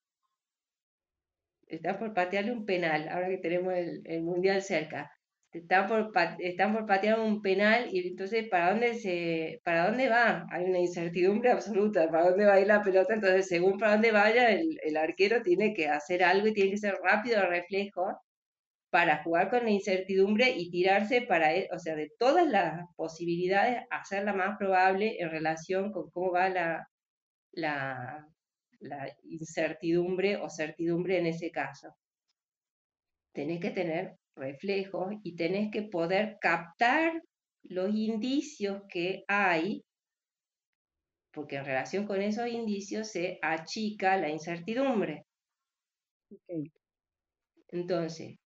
[SPEAKER 1] está por patearle un penal, ahora que tenemos el, el mundial cerca, están por, están por patear un penal y entonces ¿para dónde, se, ¿para dónde va? Hay una incertidumbre absoluta, ¿para dónde va a ir la pelota? Entonces, según para dónde vaya, el, el arquero tiene que hacer algo y tiene que ser rápido de reflejo para jugar con la incertidumbre y tirarse para, e, o sea, de todas las posibilidades, hacer la más probable en relación con cómo va la, la, la incertidumbre o certidumbre en ese caso. Tenés que tener reflejos y tenés que poder captar los indicios que hay, porque en relación con esos indicios se achica la incertidumbre. Entonces,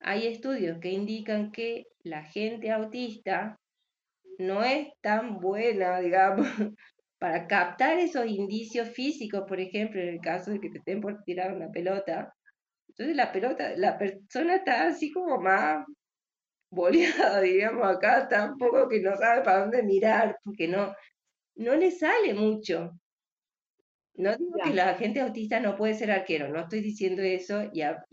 [SPEAKER 1] hay estudios que indican que la gente autista no es tan buena, digamos, para captar esos indicios físicos, por ejemplo, en el caso de que te estén por tirar una pelota, entonces la pelota, la persona está así como más boleada, digamos, acá tampoco que no sabe para dónde mirar, porque no, no le sale mucho. No digo que la gente autista no puede ser arquero, no estoy diciendo eso y habrá,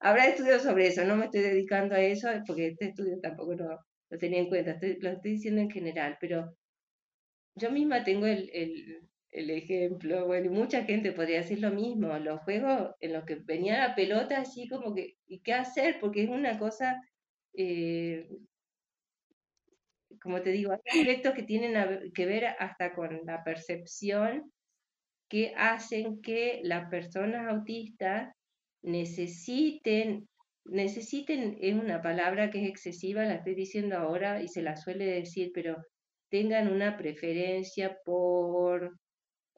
[SPEAKER 1] habrá estudios sobre eso, no me estoy dedicando a eso porque este estudio tampoco lo, lo tenía en cuenta, lo estoy diciendo en general, pero yo misma tengo el, el ejemplo, bueno, y mucha gente podría decir lo mismo, los juegos en los que venía la pelota así como que, ¿y qué hacer? Porque es una cosa, eh, como te digo, hay aspectos que tienen que ver hasta con la percepción que hacen que las personas autistas necesiten, necesiten, es una palabra que es excesiva, la estoy diciendo ahora y se la suele decir, pero tengan una preferencia por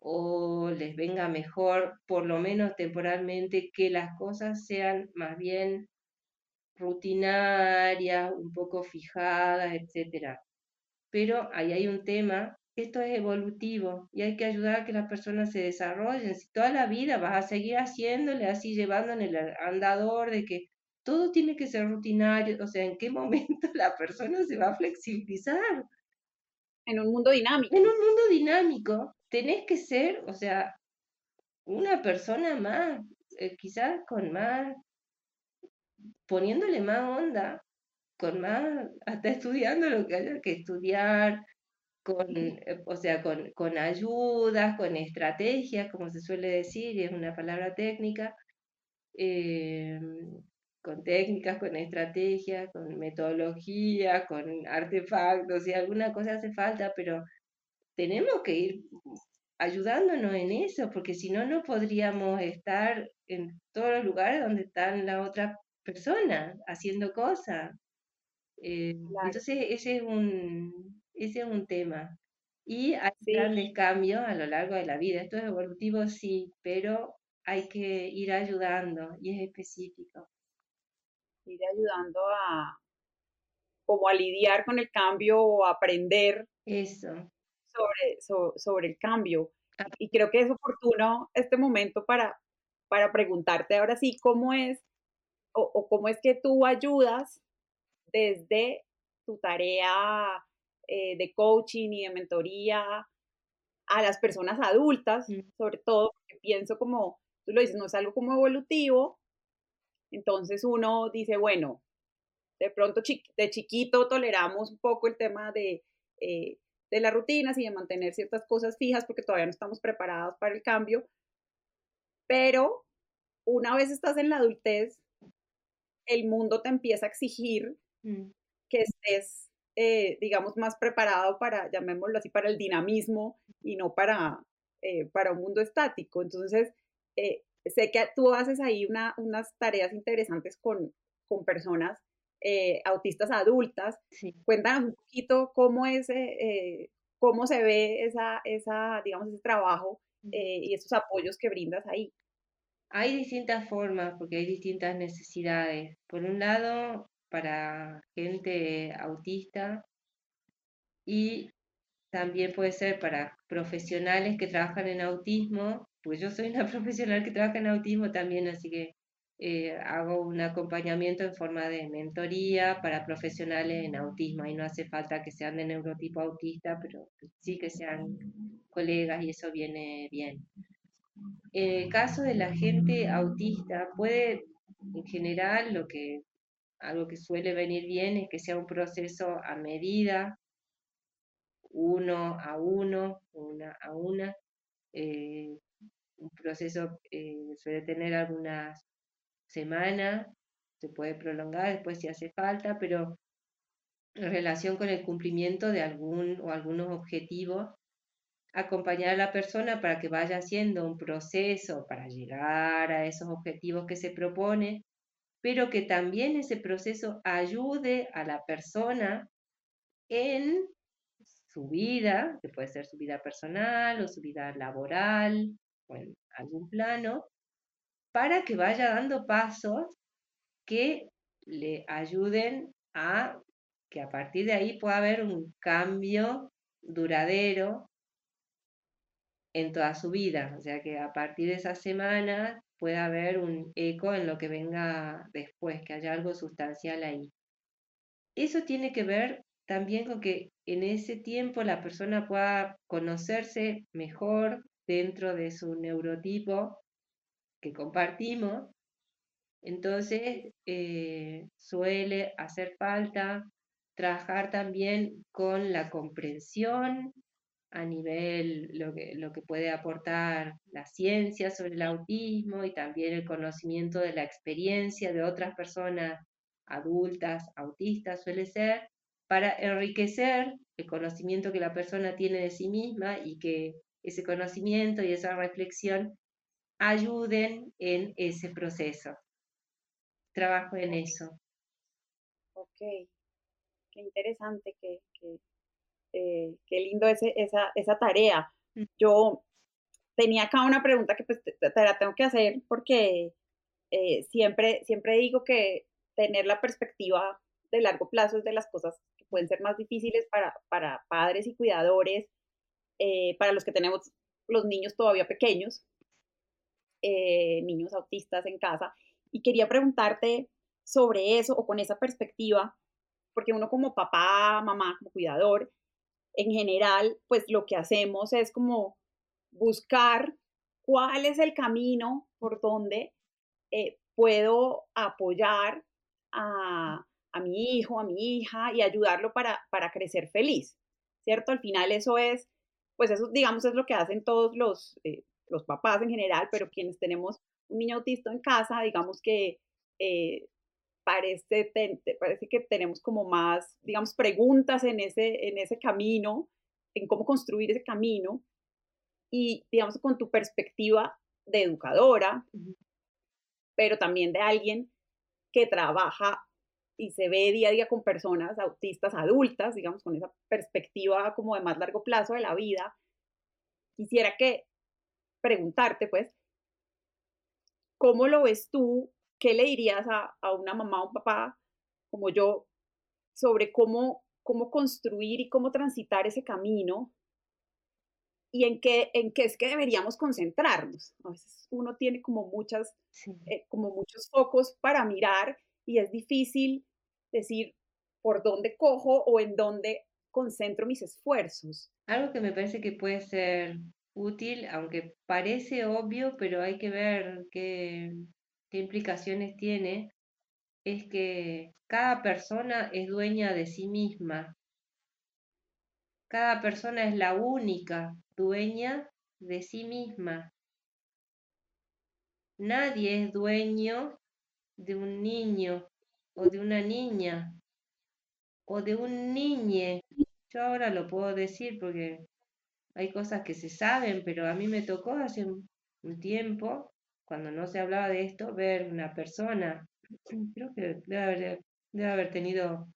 [SPEAKER 1] o les venga mejor, por lo menos temporalmente, que las cosas sean más bien rutinarias, un poco fijadas, etc. Pero ahí hay un tema, esto es evolutivo y hay que ayudar a que las personas se desarrollen. Si toda la vida vas a seguir haciéndole así, llevando en el andador de que todo tiene que ser rutinario, o sea, ¿en qué momento la persona se va a flexibilizar?
[SPEAKER 2] En un mundo dinámico.
[SPEAKER 1] En un mundo dinámico tenés que ser, o sea, una persona más, eh, quizás con más, poniéndole más onda, con más, hasta estudiando lo que haya que estudiar, con, eh, o sea, con, con ayudas, con estrategias, como se suele decir, y es una palabra técnica, eh, con técnicas, con estrategias, con metodología, con artefactos, y alguna cosa hace falta, pero tenemos que ir ayudándonos en eso, porque si no, no podríamos estar en todos los lugares donde están la otra persona haciendo cosas. Eh, entonces, ese es un, ese es un tema. Y hay grandes cambios a lo largo de la vida. Esto es evolutivo, sí, pero hay que ir ayudando y es específico.
[SPEAKER 2] Ir ayudando a como a lidiar con el cambio o aprender.
[SPEAKER 1] Eso
[SPEAKER 2] sobre, sobre el cambio. Ah. Y creo que es oportuno este momento para, para preguntarte ahora sí cómo es o, cómo es que tú ayudas desde tu tarea eh, de coaching y de mentoría a las personas adultas, mm. sobre todo, porque pienso como, tú lo dices, no es algo como evolutivo, entonces uno dice, bueno, de pronto de chiquito toleramos un poco el tema de eh, de las rutinas y de mantener ciertas cosas fijas porque todavía no estamos preparados para el cambio. Pero una vez estás en la adultez, el mundo te empieza a exigir mm. que estés, eh, digamos, más preparado para, llamémoslo así, para el dinamismo y no para, eh, para un mundo estático. Entonces, eh, sé que tú haces ahí una, unas tareas interesantes con, con personas eh, autistas adultas. Cuéntanos un poquito cómo es, eh, cómo se ve esa, esa, digamos, ese trabajo eh, y esos apoyos que brindas ahí.
[SPEAKER 1] Hay distintas formas porque hay distintas necesidades. Por un lado, para gente autista y también puede ser para profesionales que trabajan en autismo, pues yo soy una profesional que trabaja en autismo también, así que eh, hago un acompañamiento en forma de mentoría para profesionales en autismo y no hace falta que sean de neurotipo autista, pero sí que sean colegas y eso viene bien. En el caso de la gente autista, puede, en general, lo que algo que suele venir bien es que sea un proceso a medida, uno a uno, una a una. Eh, un proceso eh, suele tener algunas semanas, se puede prolongar después si hace falta, pero en relación con el cumplimiento de algún o algunos objetivos, acompañar a la persona para que vaya haciendo un proceso para llegar a esos objetivos que se propone, pero que también ese proceso ayude a la persona en su vida, que puede ser su vida personal o su vida laboral o en algún plano, para que vaya dando pasos que le ayuden a que a partir de ahí pueda haber un cambio duradero en toda su vida. O sea que a partir de esa semana pueda haber un eco en lo que venga después, que haya algo sustancial ahí. Eso tiene que ver también con que en ese tiempo la persona pueda conocerse mejor dentro de su neurotipo que compartimos. Entonces, eh, suele hacer falta trabajar también con la comprensión a nivel lo que, lo que puede aportar la ciencia sobre el autismo y también el conocimiento de la experiencia de otras personas adultas, autistas suele ser, para enriquecer el conocimiento que la persona tiene de sí misma y que ese conocimiento y esa reflexión ayuden en ese proceso. Trabajo en eso.
[SPEAKER 2] Ok, qué interesante, qué, eh, qué lindo ese, esa, esa tarea. Mm. Yo tenía acá una pregunta que pues, te, la tengo que hacer porque eh, siempre, siempre digo que tener la perspectiva de largo plazo es de las cosas que pueden ser más difíciles para, para padres y cuidadores, eh, para los que tenemos los niños todavía pequeños, niños autistas en casa. Y quería preguntarte sobre eso o con esa perspectiva, porque uno como papá, mamá, como cuidador, en general, pues lo que hacemos es como buscar cuál es el camino por donde eh, puedo apoyar a, mi hijo, a mi hija y ayudarlo para, para crecer feliz, ¿cierto? Al final eso es, pues eso digamos es lo que hacen todos los, eh, los papás en general, pero quienes tenemos un niño autista en casa, digamos que eh, parece, parece que tenemos como más, digamos, preguntas en ese, en ese camino, en cómo construir ese camino, y, digamos, con tu perspectiva de educadora, pero también de alguien que trabaja y se ve día a día con personas autistas adultas, digamos, con esa perspectiva como de más largo plazo de la vida, quisiera que preguntarte, pues, ¿cómo lo ves tú ¿qué le dirías a, una mamá o un papá como yo sobre cómo, cómo construir y cómo transitar ese camino y en qué, en qué es que deberíamos concentrarnos. A veces uno tiene como, muchas, eh, como muchos focos para mirar y es difícil decir por dónde cojo o en dónde concentro mis esfuerzos.
[SPEAKER 1] Algo que me parece que puede ser útil, aunque parece obvio, pero hay que ver qué, qué implicaciones tiene, es que cada persona es dueña de sí misma. Cada persona es la única dueña de sí misma. Nadie es dueño de un niño o de una niña o de un niñe. Yo ahora lo puedo decir porque hay cosas que se saben, pero a mí me tocó hace un tiempo cuando no se hablaba de esto, ver una persona, creo que debe haber, tenido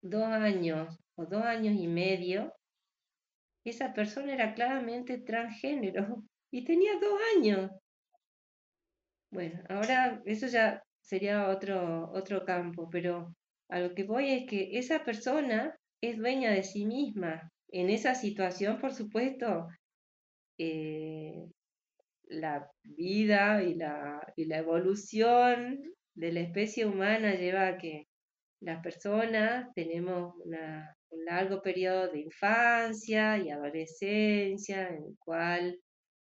[SPEAKER 1] dos años o dos años y medio, esa persona era claramente transgénero y tenía dos años. Bueno, ahora eso ya sería otro, otro campo, pero a lo que voy es que esa persona es dueña de sí misma. En esa situación, por supuesto, eh, la vida y la, y la evolución de la especie humana lleva a que las personas tenemos un largo periodo de infancia y adolescencia en el cual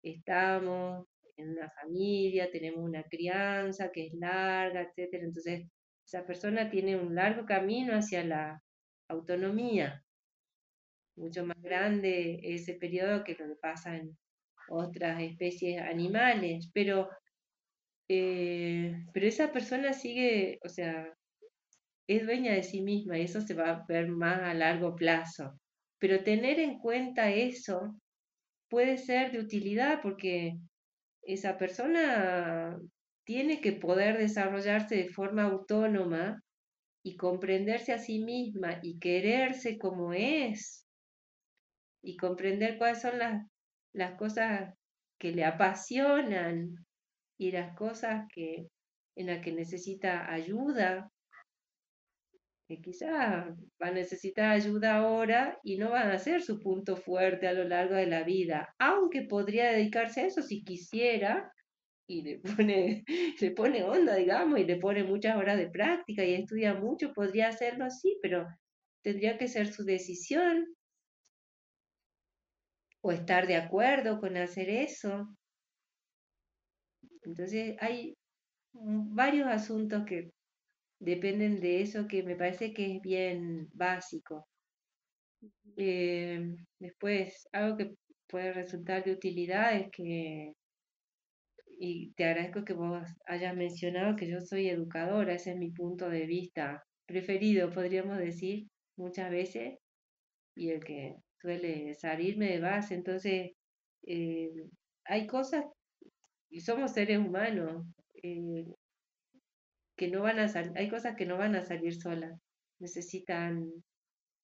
[SPEAKER 1] estamos en una familia, tenemos una crianza que es larga, etc. Entonces, esa persona tiene un largo camino hacia la autonomía, mucho más grande ese periodo que lo que pasa en otras especies animales, pero, eh, pero esa persona sigue, o sea, es dueña de sí misma y eso se va a ver más a largo plazo. Pero tener en cuenta eso puede ser de utilidad porque esa persona tiene que poder desarrollarse de forma autónoma y comprenderse a sí misma y quererse como es y comprender cuáles son las, las cosas que le apasionan y las cosas que, en las que necesita ayuda que quizá va a necesitar ayuda ahora y no van a ser su punto fuerte a lo largo de la vida, aunque podría dedicarse a eso si quisiera y le pone, le pone onda, digamos, y le pone muchas horas de práctica y estudia mucho, podría hacerlo así, pero tendría que ser su decisión o estar de acuerdo con hacer eso. Entonces hay varios asuntos que dependen de eso que me parece que es bien básico. Eh, después, algo que puede resultar de utilidad es que, y te agradezco que vos hayas mencionado que yo soy educadora, ese es mi punto de vista preferido, podríamos decir, muchas veces, y el que suele salirme de base. Entonces, eh, hay cosas, y somos seres humanos, eh, que no van a hay cosas que no van a salir solas, necesitan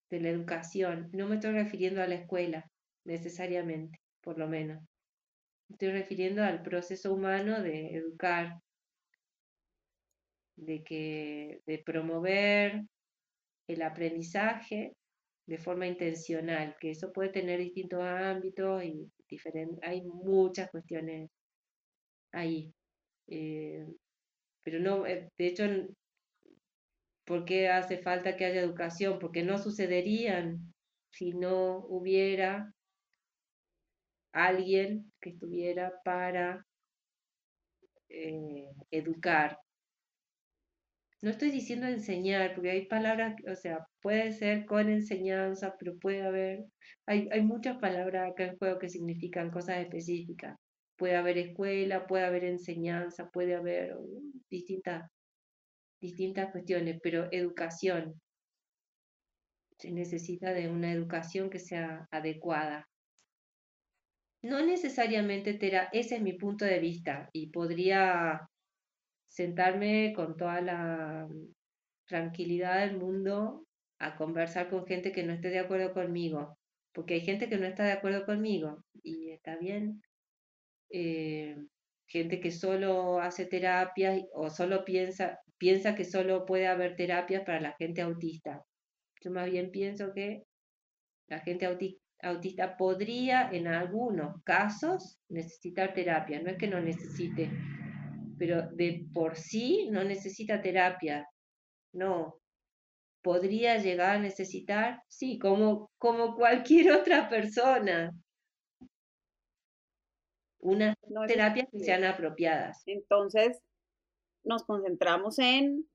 [SPEAKER 1] de la educación. No me estoy refiriendo a la escuela, necesariamente, por lo menos. Me estoy refiriendo al proceso humano de educar, de que, de promover el aprendizaje de forma intencional, que eso puede tener distintos ámbitos y diferentes, hay muchas cuestiones ahí. Eh, pero no, eh, de hecho, ¿por qué hace falta que haya educación? Porque no sucederían si no hubiera alguien que estuviera para eh, educar. No estoy diciendo enseñar, porque hay palabras, o sea, puede ser con enseñanza, pero puede haber, hay, hay muchas palabras acá en juego que significan cosas específicas puede haber escuela, puede haber enseñanza, puede haber distintas, distintas cuestiones, pero educación. Se necesita de una educación que sea adecuada. No necesariamente, Tera, ese es mi punto de vista y podría sentarme con toda la tranquilidad del mundo a conversar con gente que no esté de acuerdo conmigo, porque hay gente que no está de acuerdo conmigo y está bien, eh, gente que solo hace terapia o solo piensa, piensa que solo puede haber terapias para la gente autista. Yo más bien pienso que la gente autista podría en algunos casos necesitar terapia, no es que no necesite, pero de por sí no necesita terapia, no. Podría llegar a necesitar, sí, como, como cualquier otra persona, unas terapias que sean apropiadas.
[SPEAKER 2] Entonces, nos concentramos en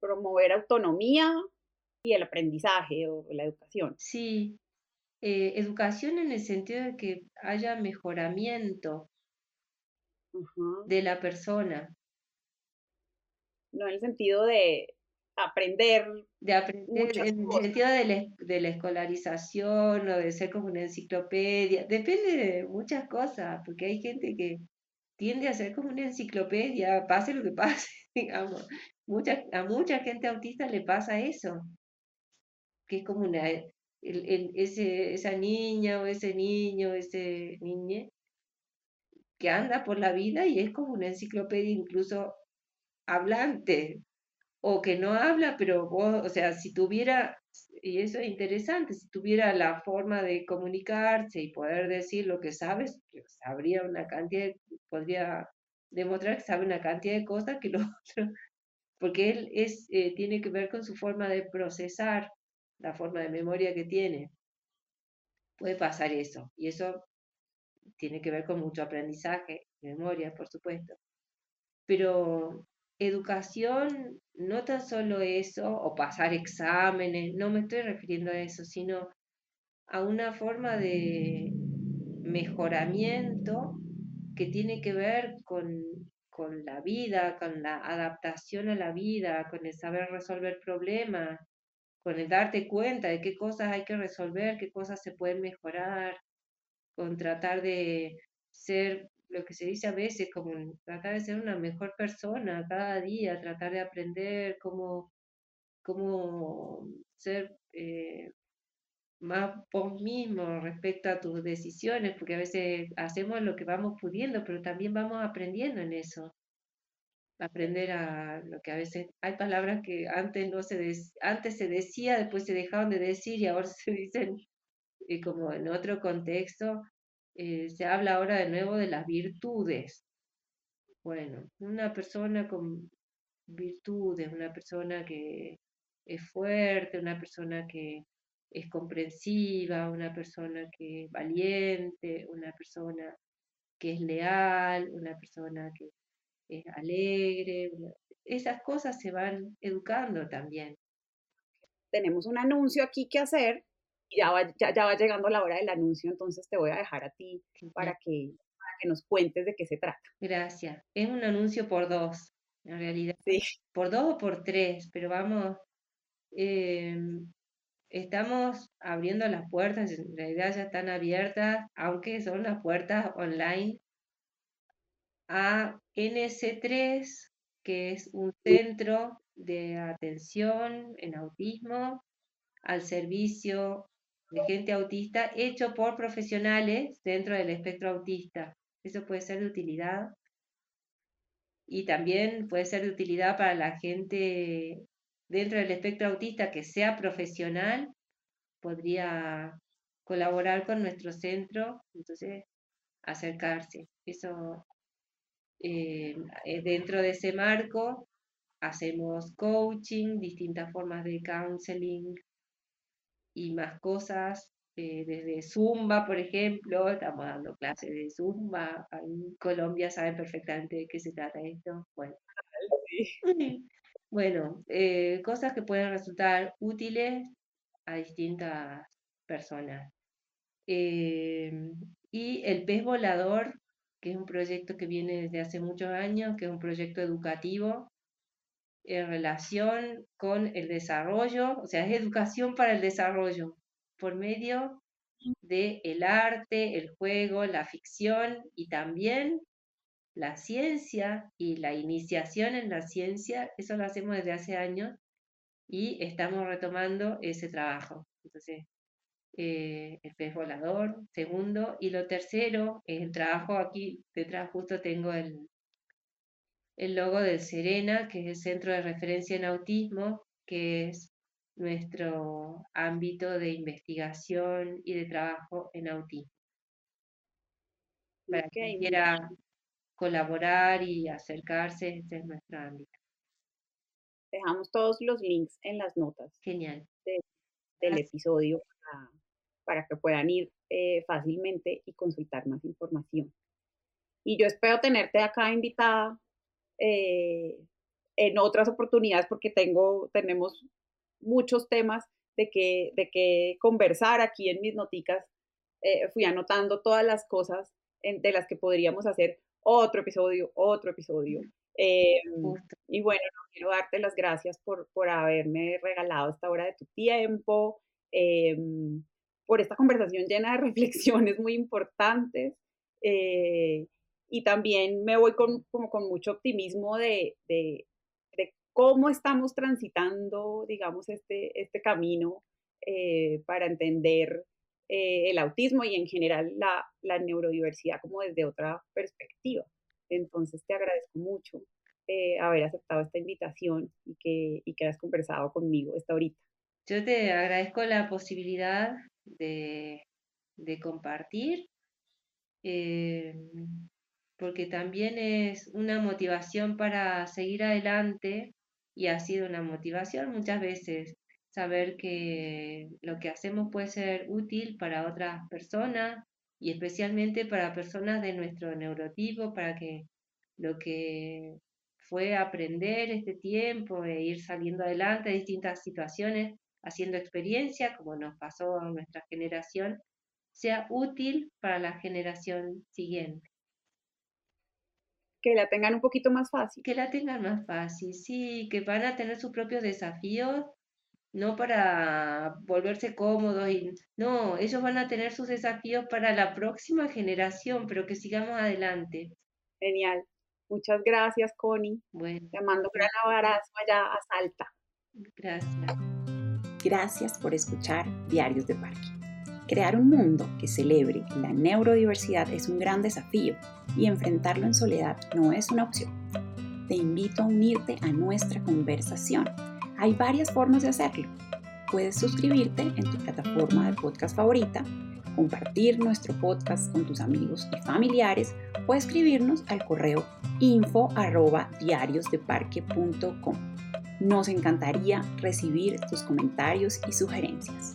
[SPEAKER 2] promover autonomía y el aprendizaje o la educación.
[SPEAKER 1] Sí, eh, educación en el sentido de que haya mejoramiento de la persona.
[SPEAKER 2] No en el sentido de aprender.
[SPEAKER 1] De aprender en el sentido de la, escolarización o de ser como una enciclopedia. Depende de muchas cosas, porque hay gente que tiende a ser como una enciclopedia, pase lo que pase, digamos. Mucha, a mucha gente autista le pasa eso, que es como una, ese, esa niña o ese niño, ese niñe, que anda por la vida y es como una enciclopedia incluso hablante, o que no habla, pero vos, o sea, si tuviera, y eso es interesante, si tuviera la forma de comunicarse y poder decir lo que sabes, sabría una cantidad, podría demostrar que sabe una cantidad de cosas que lo otro, porque él es, eh, tiene que ver con su forma de procesar, la forma de memoria que tiene. Puede pasar eso, y eso tiene que ver con mucho aprendizaje, memoria, por supuesto. Pero educación no tan solo eso, o pasar exámenes, no me estoy refiriendo a eso, sino a una forma de mejoramiento que tiene que ver con, con la vida, con la adaptación a la vida, con el saber resolver problemas, con el darte cuenta de qué cosas hay que resolver, qué cosas se pueden mejorar, con tratar de ser lo que se dice a veces, como tratar de ser una mejor persona cada día, tratar de aprender cómo, cómo ser eh, más vos mismo respecto a tus decisiones, porque a veces hacemos lo que vamos pudiendo, pero también vamos aprendiendo en eso. Aprender a lo que a veces hay palabras que antes no se antes se decía, después se dejaron de decir y ahora se dicen eh, como en otro contexto. Eh, se habla ahora de nuevo de las virtudes. Bueno, una persona con virtudes, una persona que es fuerte, una persona que es comprensiva, una persona que es valiente, una persona que es leal, una persona que es alegre. Esas cosas se van educando también.
[SPEAKER 2] Tenemos un anuncio aquí que hacer ya va, ya, va llegando la hora del anuncio, entonces te voy a dejar a ti para que, que nos cuentes de qué se trata.
[SPEAKER 1] Gracias. Es un anuncio por dos, en realidad. Sí. Por dos o por tres, pero vamos, em, estamos abriendo las puertas, en realidad ya están abiertas, aunque son las puertas online, a NC3, que es un centro de atención en autismo al servicio de gente autista hecho por profesionales dentro del espectro autista. Eso puede ser de utilidad. Y también puede ser de utilidad para la gente dentro del espectro autista que sea profesional, podría colaborar con nuestro centro, entonces acercarse. Eso, eh, dentro de ese marco, hacemos coaching, distintas formas de counseling, y más cosas, eh, desde Zumba, por ejemplo, estamos dando clases de Zumba, en Colombia saben perfectamente de qué se trata esto. Bueno, bueno eh, cosas que pueden resultar útiles a distintas personas. Em, y el pez volador, que es un proyecto que viene desde hace muchos años, que es un proyecto educativo en relación con el desarrollo, o sea, es educación para el desarrollo por medio de el arte, el juego, la ficción y también la ciencia y la iniciación en la ciencia, eso lo hacemos desde hace años y estamos retomando ese trabajo. Entonces, eh, el pez volador, segundo, y lo tercero es el trabajo aquí detrás justo tengo el, el logo del Serena, que es el Centro de Referencia en Autismo, que es nuestro ámbito de investigación y de trabajo en autismo. Para quien quiera colaborar y acercarse, este es nuestro ámbito.
[SPEAKER 2] Dejamos todos los links en las notas.
[SPEAKER 1] Genial.
[SPEAKER 2] del episodio para, que puedan ir eh, fácilmente y consultar más información. Y yo espero tenerte acá invitada eh, en otras oportunidades porque tengo, tenemos muchos temas de que, de que conversar aquí en mis noticas. Eh, fui anotando todas las cosas de las que podríamos hacer otro episodio, otro episodio. Eh, y bueno, quiero darte las gracias por, por haberme regalado esta hora de tu tiempo, por esta conversación llena de reflexiones muy importantes y también me voy con, como con mucho optimismo de, de, cómo estamos transitando, digamos, este, este camino eh, para entender eh, el autismo y en general la, la, neurodiversidad como desde otra perspectiva. Entonces te agradezco mucho eh, haber aceptado esta invitación y que, y que hayas conversado conmigo esta horita.
[SPEAKER 1] Yo te agradezco la posibilidad de, de compartir porque también es una motivación para seguir adelante y ha sido una motivación muchas veces saber que lo que hacemos puede ser útil para otras personas y especialmente para personas de nuestro neurotipo, para que lo que fue aprender este tiempo e ir saliendo adelante de distintas situaciones, haciendo experiencia, como nos pasó a nuestra generación, sea útil para la generación siguiente.
[SPEAKER 2] Que la tengan un poquito más fácil.
[SPEAKER 1] Que la tengan más fácil, sí, que van a tener sus propios desafíos, no para volverse cómodos, y, no, ellos van a tener sus desafíos para la próxima generación, pero que sigamos adelante.
[SPEAKER 2] Genial. Muchas gracias, Connie. Bueno. Te mando un gran abrazo allá a Salta.
[SPEAKER 1] Gracias.
[SPEAKER 2] Gracias por escuchar Diarios de Parque. Crear un mundo que celebre la neurodiversidad es un gran desafío y enfrentarlo en soledad no es una opción. Te invito a unirte a nuestra conversación. Hay varias formas de hacerlo. Puedes suscribirte en tu plataforma de podcast favorita compartir nuestro podcast con tus amigos y familiares o escribirnos al correo info. Nos encantaría recibir tus comentarios y sugerencias.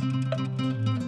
[SPEAKER 2] Música